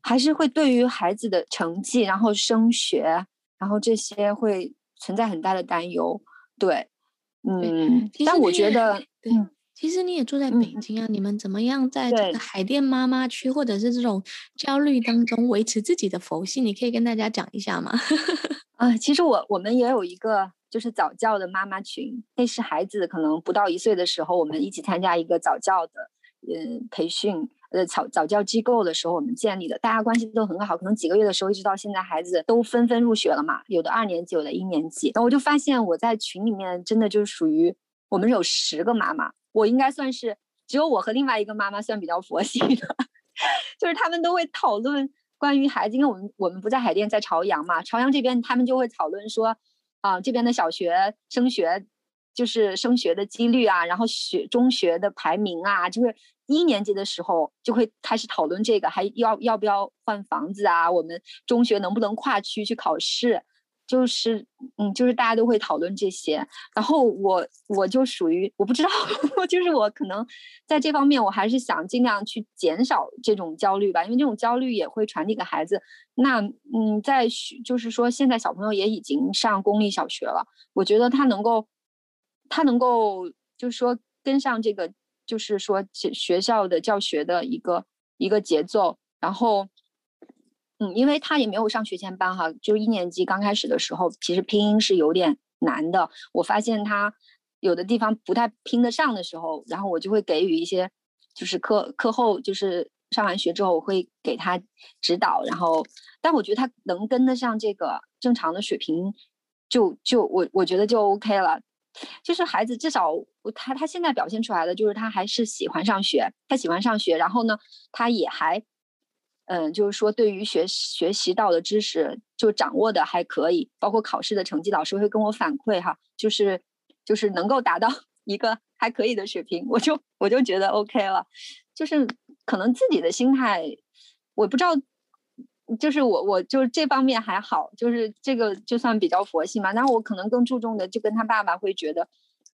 B: 还是会对于孩子的成绩，然后升学，然后这些会存在很大的担忧。对，嗯，但我觉得，嗯。
A: 其实你也住在北京啊，嗯、你们怎么样在这个海淀妈妈区，或者是这种焦虑当中维持自己的佛系？你可以跟大家讲一下吗？
B: 啊，其实我我们也有一个就是早教的妈妈群，那是孩子可能不到一岁的时候，我们一起参加一个早教的嗯培训呃早早教机构的时候，我们建立的，大家关系都很好，可能几个月的时候一直到现在，孩子都纷纷入学了嘛，有的二年级，有的一年级，然后我就发现我在群里面真的就是属于我们有十个妈妈。我应该算是只有我和另外一个妈妈算比较佛系的，就是他们都会讨论关于孩子，因为我们我们不在海淀，在朝阳嘛，朝阳这边他们就会讨论说，啊这边的小学升学就是升学的几率啊，然后学中学的排名啊，就是一年级的时候就会开始讨论这个，还要要不要换房子啊，我们中学能不能跨区去考试。就是，嗯，就是大家都会讨论这些，然后我我就属于我不知道，就是我可能在这方面我还是想尽量去减少这种焦虑吧，因为这种焦虑也会传递给孩子。那，嗯，在就是说现在小朋友也已经上公立小学了，我觉得他能够，他能够就是说跟上这个，就是说学校的教学的一个一个节奏，然后。嗯，因为他也没有上学前班哈，就是一年级刚开始的时候，其实拼音是有点难的。我发现他有的地方不太拼得上的时候，然后我就会给予一些，就是课课后就是上完学之后，我会给他指导。然后，但我觉得他能跟得上这个正常的水平，就就我我觉得就 OK 了。就是孩子至少他他现在表现出来的就是他还是喜欢上学，他喜欢上学，然后呢，他也还，嗯，就是说对于学学习到的知识就掌握的还可以，包括考试的成绩，老师会跟我反馈哈，就是就是能够达到 一个还可以的水平，我就我就觉得 OK 了，就是可能自己的心态，我不知道。就是我，我就是这方面还好，就是这个就算比较佛系嘛。那我可能更注重的，就跟他爸爸会觉得，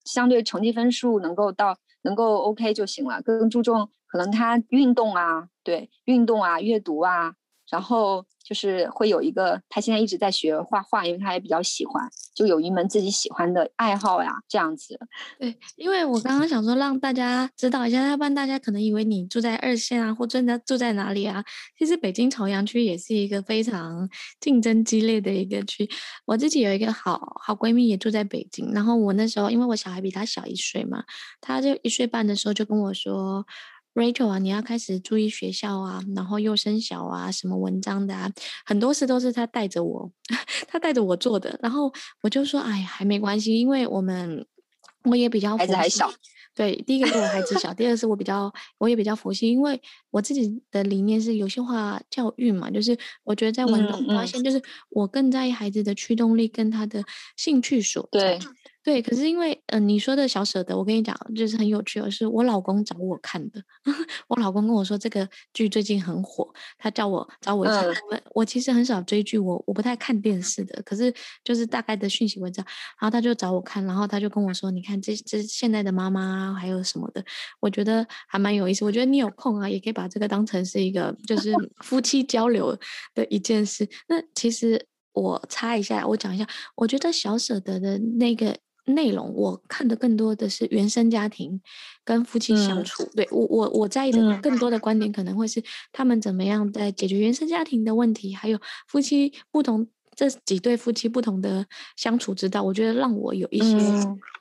B: 相对成绩分数能够到能够 OK 就行了。更注重可能他运动啊，对，运动啊，阅读啊，然后。就是会有一个，他现在一直在学画画，因为他也比较喜欢，就有一门自己喜欢的爱好呀，这样子。
A: 对，因为我刚刚想说让大家知道一下，要不然大家可能以为你住在二线啊，或真的住在哪里啊？其实北京朝阳区也是一个非常竞争激烈的一个区。我自己有一个好好闺蜜也住在北京，然后我那时候因为我小孩比她小一岁嘛，她就一岁半的时候就跟我说。Rachel 啊，你要开始注意学校啊，然后幼升小啊，什么文章的啊，很多事都是他带着我，他带着我做的。然后我就说，哎，还没关系，因为我们我也比较
B: 孩子还小。
A: 对，第一个是我孩子小，第二个是我比较我也比较佛系，因为我自己的理念是游戏化教育嘛，就是我觉得在玩中发现，就是我更在意孩子的驱动力跟他的兴趣所在。对。对，可是因为，嗯、呃，你说的小舍得，我跟你讲，就是很有趣的是，我老公找我看的。我老公跟我说这个剧最近很火，他叫我找我一起看。嗯、我其实很少追剧，我我不太看电视的，可是就是大概的讯息我知道。然后他就找我看，然后他就跟我说：“你看，这这现在的妈妈还有什么的，我觉得还蛮有意思。我觉得你有空啊，也可以把这个当成是一个就是 夫妻交流的一件事。那其实我插一下，我讲一下，我觉得小舍得的那个。内容我看的更多的是原生家庭跟夫妻相处，嗯、对我我我在意的更多的观点可能会是他们怎么样在解决原生家庭的问题，还有夫妻不同这几对夫妻不同的相处之道，我觉得让我有一些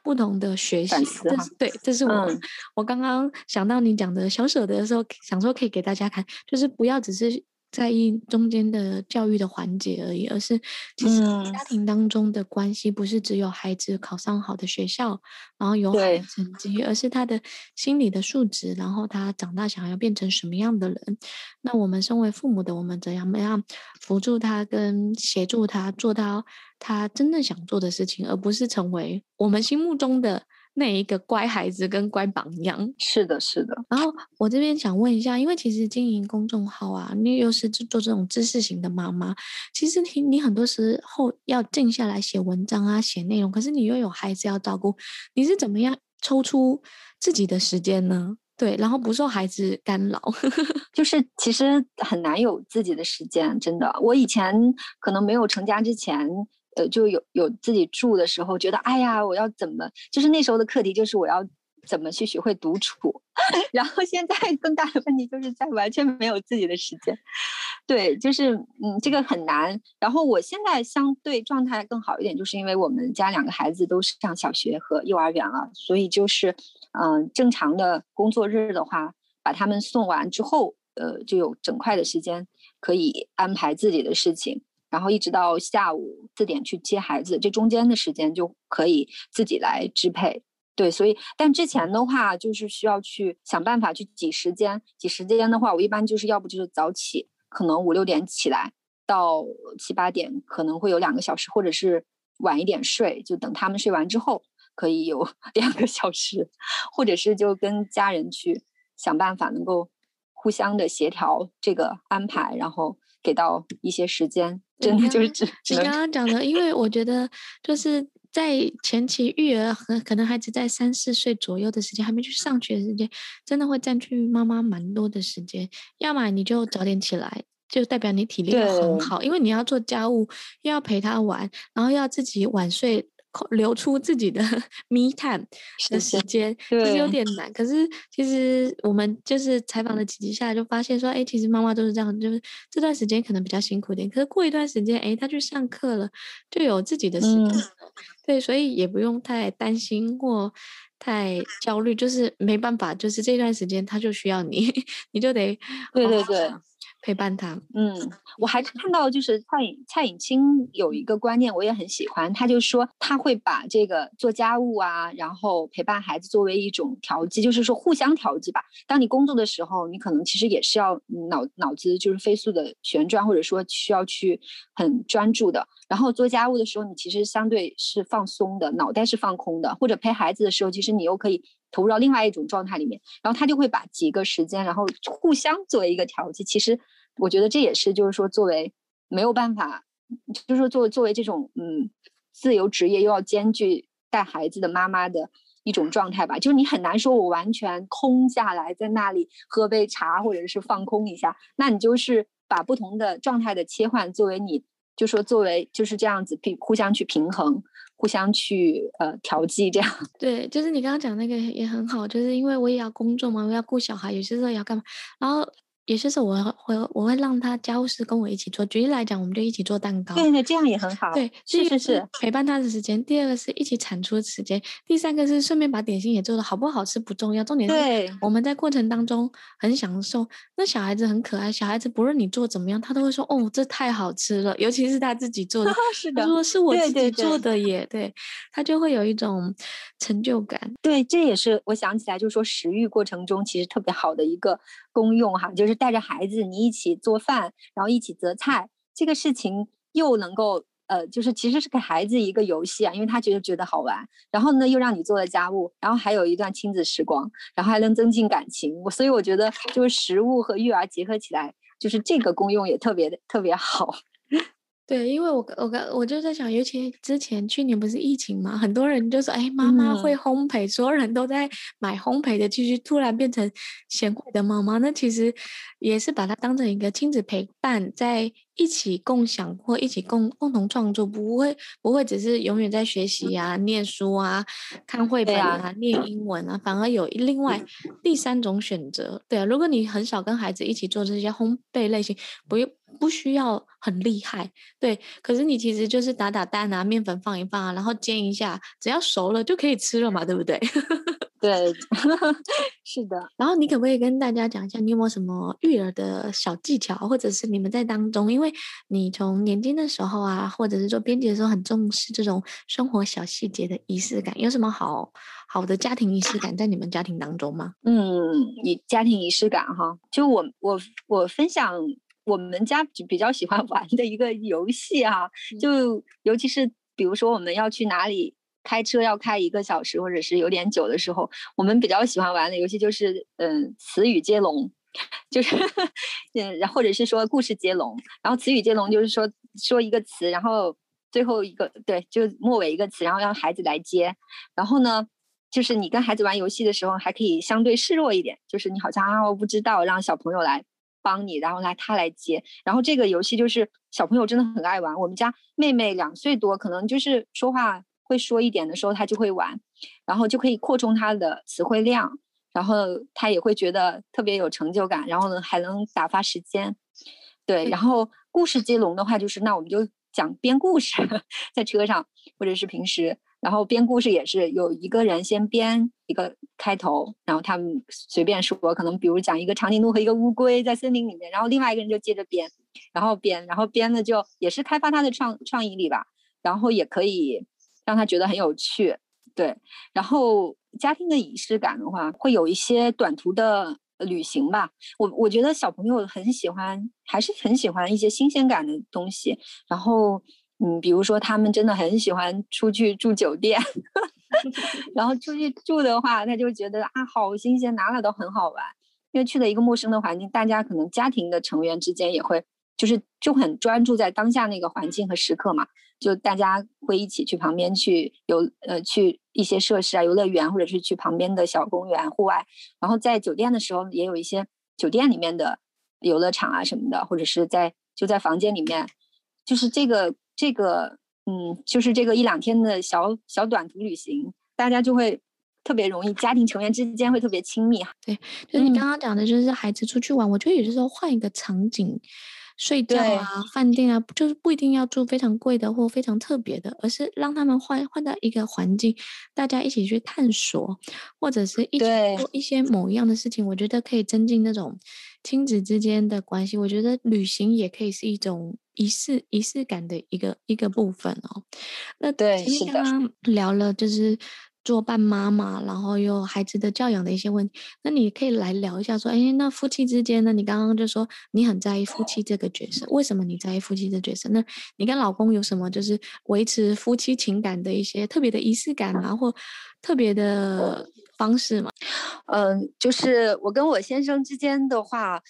A: 不同的学习。嗯、这是对，这是。我、嗯、我刚刚想到你讲的小舍得的时候，想说可以给大家看，就是不要只是。在意中间的教育的环节而已，而是其实家庭当中的关系不是只有孩子考上好的学校，然后有好的成绩，而是他的心理的素质，然后他长大想要变成什么样的人。那我们身为父母的，我们怎样怎样辅助他跟协助他做到他真正想做的事情，而不是成为我们心目中的。那一个乖孩子跟乖榜样，
B: 是的，是的。
A: 然后我这边想问一下，因为其实经营公众号啊，你又是做这种知识型的妈妈，其实你你很多时候要静下来写文章啊，写内容，可是你又有孩子要照顾，你是怎么样抽出自己的时间呢？对，然后不受孩子干扰，
B: 就是其实很难有自己的时间，真的。我以前可能没有成家之前。呃，就有有自己住的时候，觉得哎呀，我要怎么？就是那时候的课题就是我要怎么去学会独处。然后现在更大的问题就是在完全没有自己的时间。对，就是嗯，这个很难。然后我现在相对状态更好一点，就是因为我们家两个孩子都上小学和幼儿园了，所以就是嗯、正常的工作日的话，把他们送完之后，呃，就有整块的时间可以安排自己的事情。然后一直到下午四点去接孩子，这中间的时间就可以自己来支配。对，所以但之前的话就是需要去想办法去挤时间。挤时间的话，我一般就是要不就是早起，可能五六点起来，到七八点可能会有两个小时，或者是晚一点睡，就等他们睡完之后可以有 两个小时，或者是就跟家人去想办法能够互相的协调这个安排，然后给到一些时间。真的就是只
A: 你刚刚讲的，因为我觉得就是在前期育儿和可能孩子在三四岁左右的时间还没去上学的时间，真的会占据妈妈蛮多的时间。要么你就早点起来，就代表你体力很好，因为你要做家务，又要陪他玩，然后要自己晚睡。留出自己的 me time 的时间，其实有点难。可是其实我们就是采访了几集下来，就发现说，哎，其实妈妈都是这样，就是这段时间可能比较辛苦点。可是过一段时间，哎，她去上课了，就有自己的时间了。嗯、对，所以也不用太担心或太焦虑，就是没办法，就是这段时间他就需要你，你就得
B: 对对对。
A: 陪伴他。
B: 嗯，我还是看到就是蔡颖蔡颖清有一个观念，我也很喜欢。他就说他会把这个做家务啊，然后陪伴孩子作为一种调剂，就是说互相调剂吧。当你工作的时候，你可能其实也是要脑脑子就是飞速的旋转，或者说需要去很专注的。然后做家务的时候，你其实相对是放松的，脑袋是放空的。或者陪孩子的时候，其实你又可以。投入到另外一种状态里面，然后他就会把几个时间，然后互相作为一个调剂。其实我觉得这也是，就是说作为没有办法，就是说作作为这种嗯自由职业又要兼具带孩子的妈妈的一种状态吧。就是你很难说我完全空下来在那里喝杯茶或者是放空一下，那你就是把不同的状态的切换作为你，就说作为就是这样子平互相去平衡。互相去呃调剂，这样
A: 对，就是你刚刚讲那个也很好，就是因为我也要工作嘛，我要顾小孩，有些时候也要干嘛，然后。有些时候我会我会让他家务事跟我一起做。举例来讲，我们就一起做蛋糕。
B: 对对，这样也很好。
A: 对，
B: 是是是，
A: 陪伴他的时间。第二个是一起产出的时间。第三个是顺便把点心也做的好不好吃不重要，重点是我们在过程当中很享受。那小孩子很可爱，小孩子不论你做怎么样，他都会说：“哦，这太好吃了。”尤其是他自己做的，
B: 是的，
A: 他说是我自己做的耶。对，对，对，他就会有一种成就感。
B: 对，这也是我想起来，就是说食欲过程中其实特别好的一个功用哈，就是带着孩子。你一起做饭，然后一起择菜，这个事情又能够呃，就是其实是给孩子一个游戏啊，因为他觉得觉得好玩，然后呢又让你做了家务，然后还有一段亲子时光，然后还能增进感情。我所以我觉得就是食物和育儿结合起来，就是这个功用也特别特别好。
A: 对，因为我我刚我就在想，尤其之前去年不是疫情嘛，很多人就说，哎，妈妈会烘焙，嗯，所有人都在买烘焙的，继续突然变成贤惠的妈妈，那其实也是把它当成一个亲子陪伴，在一起共享或一起共共同创作，不会不会只是永远在学习啊、念书啊、看绘本啊、啊念英文啊，反而有另外第三种选择。对啊，如果你很少跟孩子一起做这些烘焙类型，不用。不需要很厉害，对，可是你其实就是打打蛋啊，面粉放一放啊，然后煎一下，只要熟了就可以吃了嘛，对不对？
B: 对，是的。
A: 然后你可不可以跟大家讲一下，你有没有什么育儿的小技巧，或者是你们在当中，因为你从年轻的时候啊，或者是做编辑的时候，很重视这种生活小细节的仪式感，有什么好好的家庭仪式感在你们家庭当中吗？
B: 嗯，以家庭仪式感哈，就我我我分享。我们家比较喜欢 玩的一个游戏啊，就尤其是比如说我们要去哪里开车要开一个小时，或者是有点久的时候，我们比较喜欢玩的游戏就是嗯词语接龙，就是嗯，然后或者是说故事接龙，然后词语接龙就是说说一个词，然后最后一个对，就末尾一个词，然后让孩子来接，然后呢，就是你跟孩子玩游戏的时候还可以相对示弱一点，就是你好像啊我不知道，让小朋友来。帮你，然后来他来接，然后这个游戏就是小朋友真的很爱玩。我们家妹妹两岁多，可能就是说话会说一点的时候，她就会玩，然后就可以扩充她的词汇量，然后她也会觉得特别有成就感，然后呢还能打发时间。对，然后故事接龙的话，就是那我们就讲编故事，在车上或者是平时。然后编故事也是有一个人先编一个开头，然后他们随便说，可能比如讲一个长颈鹿和一个乌龟在森林里面，然后另外一个人就接着编，然后编，然后编的就也是开发他的创创意力吧，然后也可以让他觉得很有趣，对。然后家庭的仪式感的话，会有一些短途的旅行吧。我我觉得小朋友很喜欢，还是很喜欢一些新鲜感的东西，然后。嗯，比如说他们真的很喜欢出去住酒店，然后出去住的话，他就觉得啊，好新鲜，哪哪都很好玩。因为去了一个陌生的环境，大家可能家庭的成员之间也会，就是就很专注在当下那个环境和时刻嘛，就大家会一起去旁边去游，呃，去一些设施啊，游乐园，或者是去旁边的小公园、户外。然后在酒店的时候，也有一些酒店里面的游乐场啊什么的，或者是在就在房间里面，就是这个。这个嗯，就是这个一两天的小小短途旅行，大家就会特别容易，家庭成员之间会特别亲密哈。
A: 对，就是你刚刚讲的，就是孩子出去玩，嗯、我觉得有些时候换一个场景，睡觉啊、饭店啊，就是不一定要住非常贵的或非常特别的，而是让他们换换到一个环境，大家一起去探索，或者是一起做一些某一样的事情。我觉得可以增进那种亲子之间的关系。我觉得旅行也可以是一种仪式仪式感的一个一个部分哦。那
B: 对，
A: 是的，聊了就是。做伴妈妈，然后又孩子的教养的一些问题，那你可以来聊一下，说，哎，那夫妻之间呢？你刚刚就说你很在意夫妻这个角色，为什么你在意夫妻这个角色？那你跟老公有什么就是维持夫妻情感的一些特别的仪式感啊？或特别的方式吗？
B: 嗯，就是我跟我先生之间的话。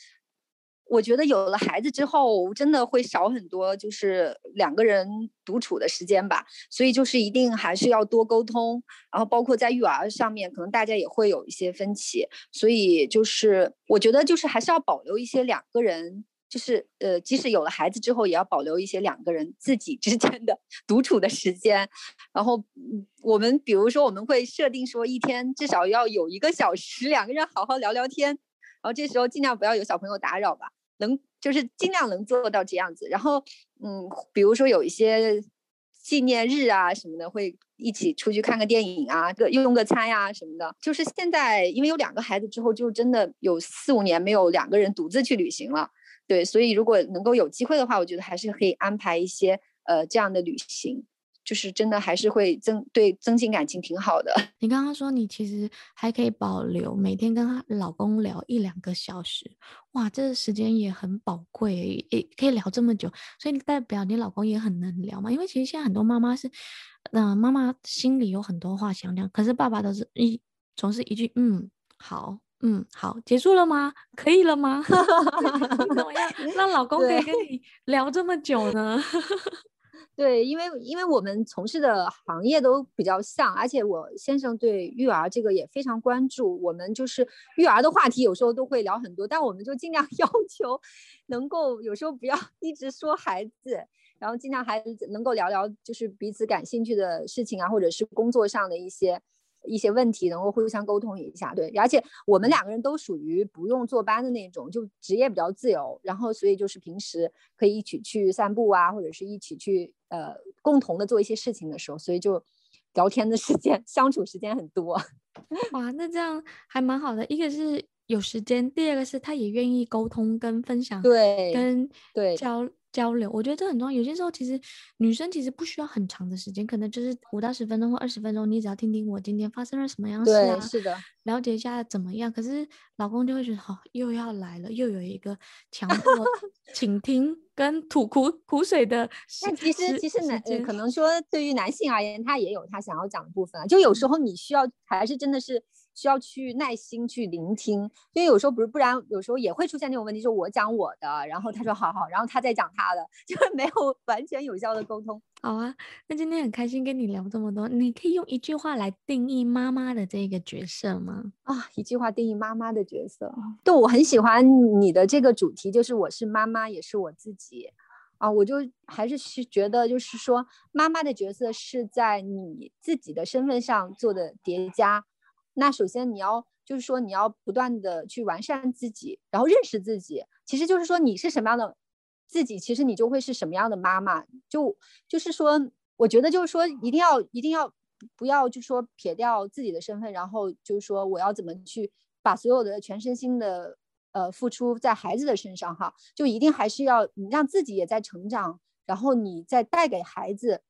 B: 我觉得有了孩子之后，真的会少很多，就是两个人独处的时间吧。所以就是一定还是要多沟通，然后包括在育儿上面，可能大家也会有一些分歧。所以就是我觉得就是还是要保留一些两个人，就是呃，即使有了孩子之后，也要保留一些两个人自己之间的 独处的时间。然后我们比如说我们会设定说，一天至少要有一个小时，两个人好好聊聊天。然后这时候尽量不要有小朋友打扰吧。能就是尽量能做到这样子，然后嗯，比如说有一些纪念日啊什么的，会一起出去看个电影啊，个用个餐呀、什么的。就是现在因为有两个孩子之后，就真的有四五年没有两个人独自去旅行了，对，所以如果能够有机会的话，我觉得还是可以安排一些呃这样的旅行。就是真的还是会增对增进感情挺好的。
A: 你刚刚说你其实还可以保留每天跟她老公聊一两个小时，哇，这个时间也很宝贵，也可以聊这么久，所以代表你老公也很能聊嘛。因为其实现在很多妈妈是，嗯、呃，妈妈心里有很多话想讲，可是爸爸都是一总是一句嗯好嗯好，结束了吗？可以了吗？你怎么样 让老公可以跟你聊这么久呢？
B: 对，因为因为我们从事的行业都比较像，而且我先生对育儿这个也非常关注。我们就是育儿的话题，有时候都会聊很多，但我们就尽量要求能够有时候不要一直说孩子，然后尽量还能够聊聊就是彼此感兴趣的事情啊，或者是工作上的一些。一些问题能够互相沟通一下，对，而且我们两个人都属于不用坐班的那种，就职业比较自由，然后所以就是平时可以一起去散步啊，或者是一起去呃共同的做一些事情的时候，所以就聊天的时间、相处时间很多。
A: 哇，那这样还蛮好的，一个是有时间，第二个是他也愿意沟通跟分享，
B: 对，
A: 跟
B: 对
A: 交。交流，我觉得这很重要。有些时候，其实女生其实不需要很长的时间，可能就是五到十分钟或二十分钟，你只要听听我今天发生了什么样事啊，
B: 是的，
A: 了解一下怎么样。可是老公就会觉得，好、哦，又要来了，又有一个强迫 倾听跟吐苦苦水的。
B: 但其实其实男、呃，可能说对于男性而言，他也有他想要讲的部分啊。就有时候你需要，还是真的是。需要去耐心去聆听，因为有时候不是，不然有时候也会出现这种问题，就是我讲我的，然后他说好好，然后他再讲他的，就是没有完全有效的沟通。
A: 好啊，那今天很开心跟你聊这么多，你可以用一句话来定义妈妈的这个角色吗？
B: 啊，一句话定义妈妈的角色，对，我很喜欢你的这个主题，就是我是妈妈，也是我自己啊，我就还是是觉得，就是说妈妈的角色是在你自己的身份上做的叠加。那首先你要就是说你要不断的去完善自己，然后认识自己，其实就是说你是什么样的自己，其实你就会是什么样的妈妈。就就是说，我觉得就是说一定要一定要不要就是说撇掉自己的身份，然后就是说我要怎么去把所有的全身心的呃付出在孩子的身上哈，就一定还是要你让自己也在成长，然后你再带给孩子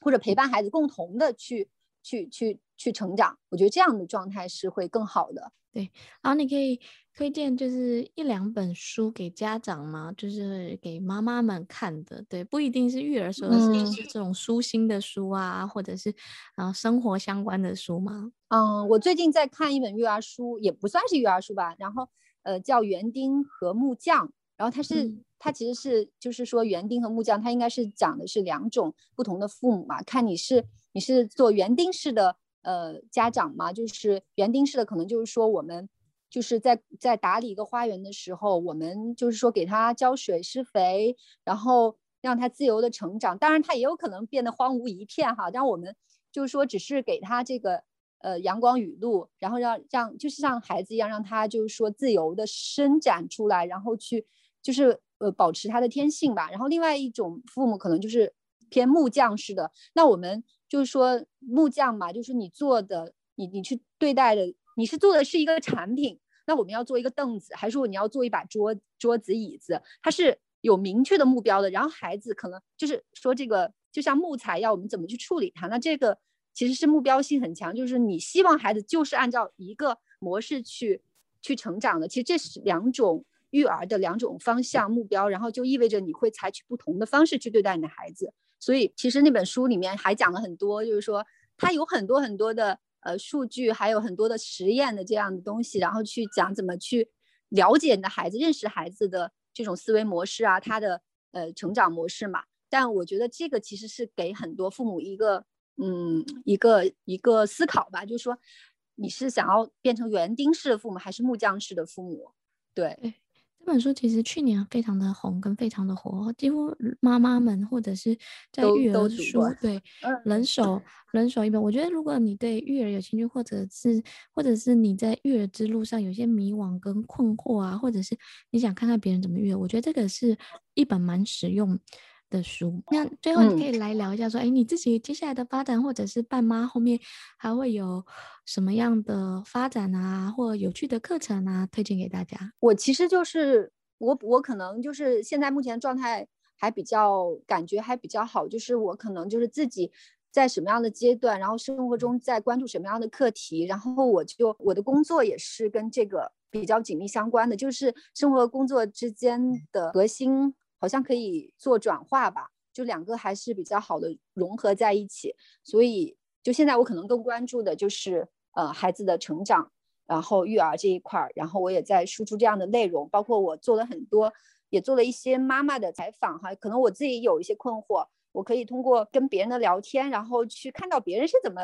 B: 或者陪伴孩子共同的去去去。去成长，我觉得这样的状态是会更好的。
A: 对，然后你可以推荐就是一两本书给家长吗？就是给妈妈们看的，对，不一定是育儿书，而是是这种舒心的书啊，嗯、或者是啊生活相关的书吗？
B: 嗯，我最近在看一本育儿书，也不算是育儿书吧，然后呃叫《园丁和木匠》，然后它是、嗯、它其实是就是说园丁和木匠，它应该是讲的是两种不同的父母嘛，看你是你是做园丁式的。呃，家长嘛，就是园丁式的，可能就是说我们就是在在打理一个花园的时候，我们就是说给他浇水施肥，然后让他自由的成长。当然，他也有可能变得荒芜一片哈。但我们就是说，只是给他这个呃阳光雨露，然后让让就是像孩子一样，让他就是说自由的伸展出来，然后去就是呃保持他的天性吧。然后另外一种父母可能就是偏木匠式的，那我们就是说木匠嘛，就是你做的，你你去对待的，你是做的是一个产品，那我们要做一个凳子，还是说你要做一把桌桌子椅子，它是有明确的目标的。然后孩子可能就是说这个就像木材要我们怎么去处理它，那这个其实是目标性很强，就是你希望孩子就是按照一个模式去去成长的。其实这是两种。育儿的两种方向目标，然后就意味着你会采取不同的方式去对待你的孩子。所以其实那本书里面还讲了很多，就是说它有很多很多的呃数据，还有很多的实验的这样的东西，然后去讲怎么去了解你的孩子，认识孩子的这种思维模式啊，他的呃成长模式嘛。但我觉得这个其实是给很多父母一个嗯一个一个思考吧，就是说你是想要变成园丁式的父母，还是木匠式的父母？对。
A: 这本书其实去年非常的红，跟非常的火，几乎妈妈们或者是在育儿书，对，人手人手一本。我觉得如果你对育儿有兴趣，或者是或者是你在育儿之路上有些迷惘跟困惑啊，或者是你想看看别人怎么育儿，我觉得这个是一本蛮实用的书。那最后你可以来聊一下，说，哎、嗯，你自己接下来的发展，或者是伴妈后面还会有什么样的发展啊，或有趣的课程啊，推荐给大家。
B: 我其实就是我，我可能就是现在目前状态还比较感觉还比较好，就是我可能就是自己在什么样的阶段，然后生活中在关注什么样的课题，然后我就我的工作也是跟这个比较紧密相关的，就是生活和工作之间的核心。好像可以做转化吧，就两个还是比较好的融合在一起。所以就现在我可能更关注的就是呃孩子的成长，然后育儿这一块儿，然后我也在输出这样的内容，包括我做了很多，也做了一些妈妈的采访哈。可能我自己有一些困惑，我可以通过跟别人的聊天，然后去看到别人是怎么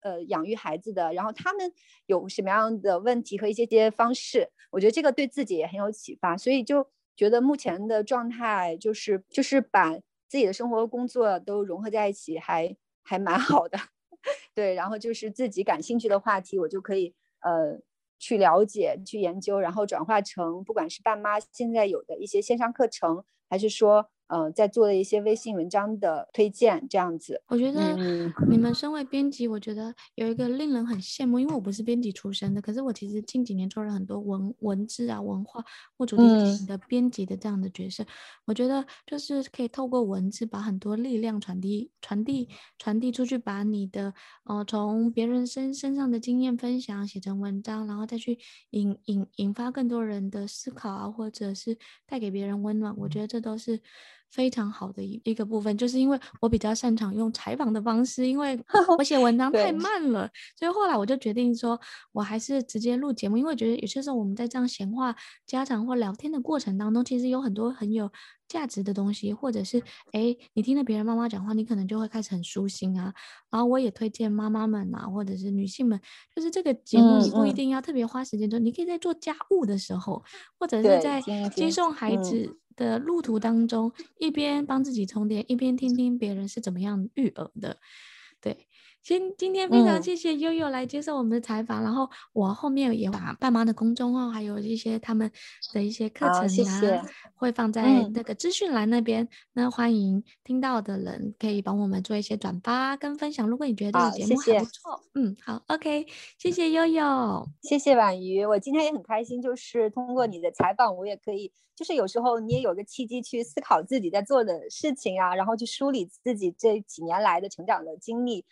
B: 呃养育孩子的，然后他们有什么样的问题和一些些方式，我觉得这个对自己也很有启发，所以就。觉得目前的状态就是就是把自己的生活和工作都融合在一起还，还蛮好的，对。然后就是自己感兴趣的话题，我就可以呃去了解、去研究，然后转化成不管是爸妈现在有的一些线上课程，还是说。呃，在做的一些微信文章的推荐，这样子。
A: 我觉得你们身为编辑，我觉得有一个令人很羡慕，因为我不是编辑出身的，可是我其实近几年做了很多文文字啊、文化或主题型的编辑的这样的角色。嗯。我觉得就是可以透过文字把很多力量传递、传递、传递出去，把你的呃从别人身身上的经验分享写成文章，然后再去引引引发更多人的思考啊，或者是带给别人温暖。我觉得这都是。非常好的一一个部分，就是因为我比较擅长用采访的方式，因为我写文章太慢了，所以后来我就决定说，我还是直接录节目，因为我觉得有些时候我们在这样闲话家常或聊天的过程当中，其实有很多很有价值的东西，或者是哎，你听了别人妈妈讲话，你可能就会开始很舒心啊。然后我也推荐妈妈们啊，或者是女性们，就是这个节目你不一定要特别花时间做，嗯，你可以在做家务的时候，或者是在接送孩子的路途当中，一边帮自己充电，一边听听别人是怎么样育儿的，今今天非常谢谢悠悠来接受我们的采访，嗯，然后我后面也把爸妈的公众号，还有一些他们的一些课程啊，谢谢会放在那个资讯栏那边，嗯。那欢迎听到的人可以帮我们做一些转发跟分享。如果你觉得这个节目还不错，嗯，好，OK，谢谢悠悠，
B: 谢谢婉瑜，我今天也很开心，就是通过你的采访，我也可以，就是有时候你也有个契机去思考自己在做的事情啊，然后去梳理自己这几年来的成长的经历，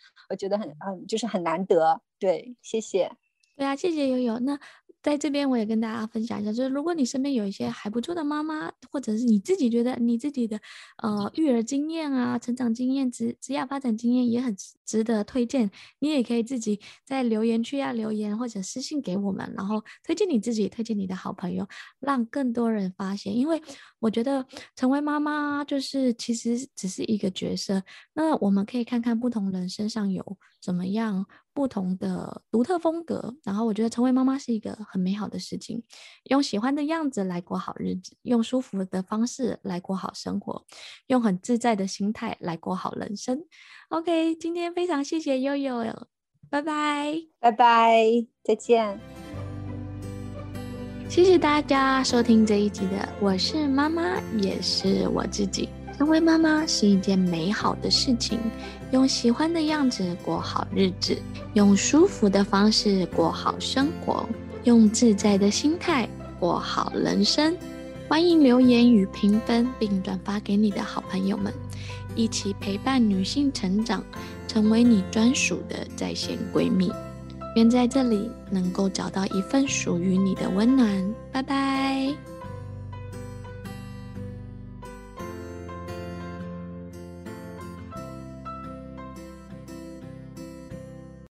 B: 觉得很嗯，就是很难得，对，谢谢，
A: 对啊，谢谢悠悠。那在这边我也跟大家分享一下，就是如果你身边有一些还不错的妈妈，或者是你自己觉得你自己的呃育儿经验啊、成长经验、职职业发展经验也很值得推荐，你也可以自己在留言区啊留言或者私信给我们，然后推荐你自己，推荐你的好朋友，让更多人发现。因为我觉得成为妈妈就是其实只是一个角色，那我们可以看看不同人身上有怎么样。不同的独特风格，然后我觉得成为妈妈是一个很美好的事情，用喜欢的样子来过好日子，用舒服的方式来过好生活，用很自在的心态来过好人生。OK，今天非常谢谢悠悠，拜拜，
B: 拜拜，再见。
A: 谢谢大家收听这一集的，我是妈妈，也是我自己。成为妈妈是一件美好的事情，用喜欢的样子过好日子，用舒服的方式过好生活，用自在的心态过好人生。欢迎留言与评分，并转发给你的好朋友们，一起陪伴女性成长，成为你专属的在线闺蜜。愿在这里能够找到一份属于你的温暖。拜拜。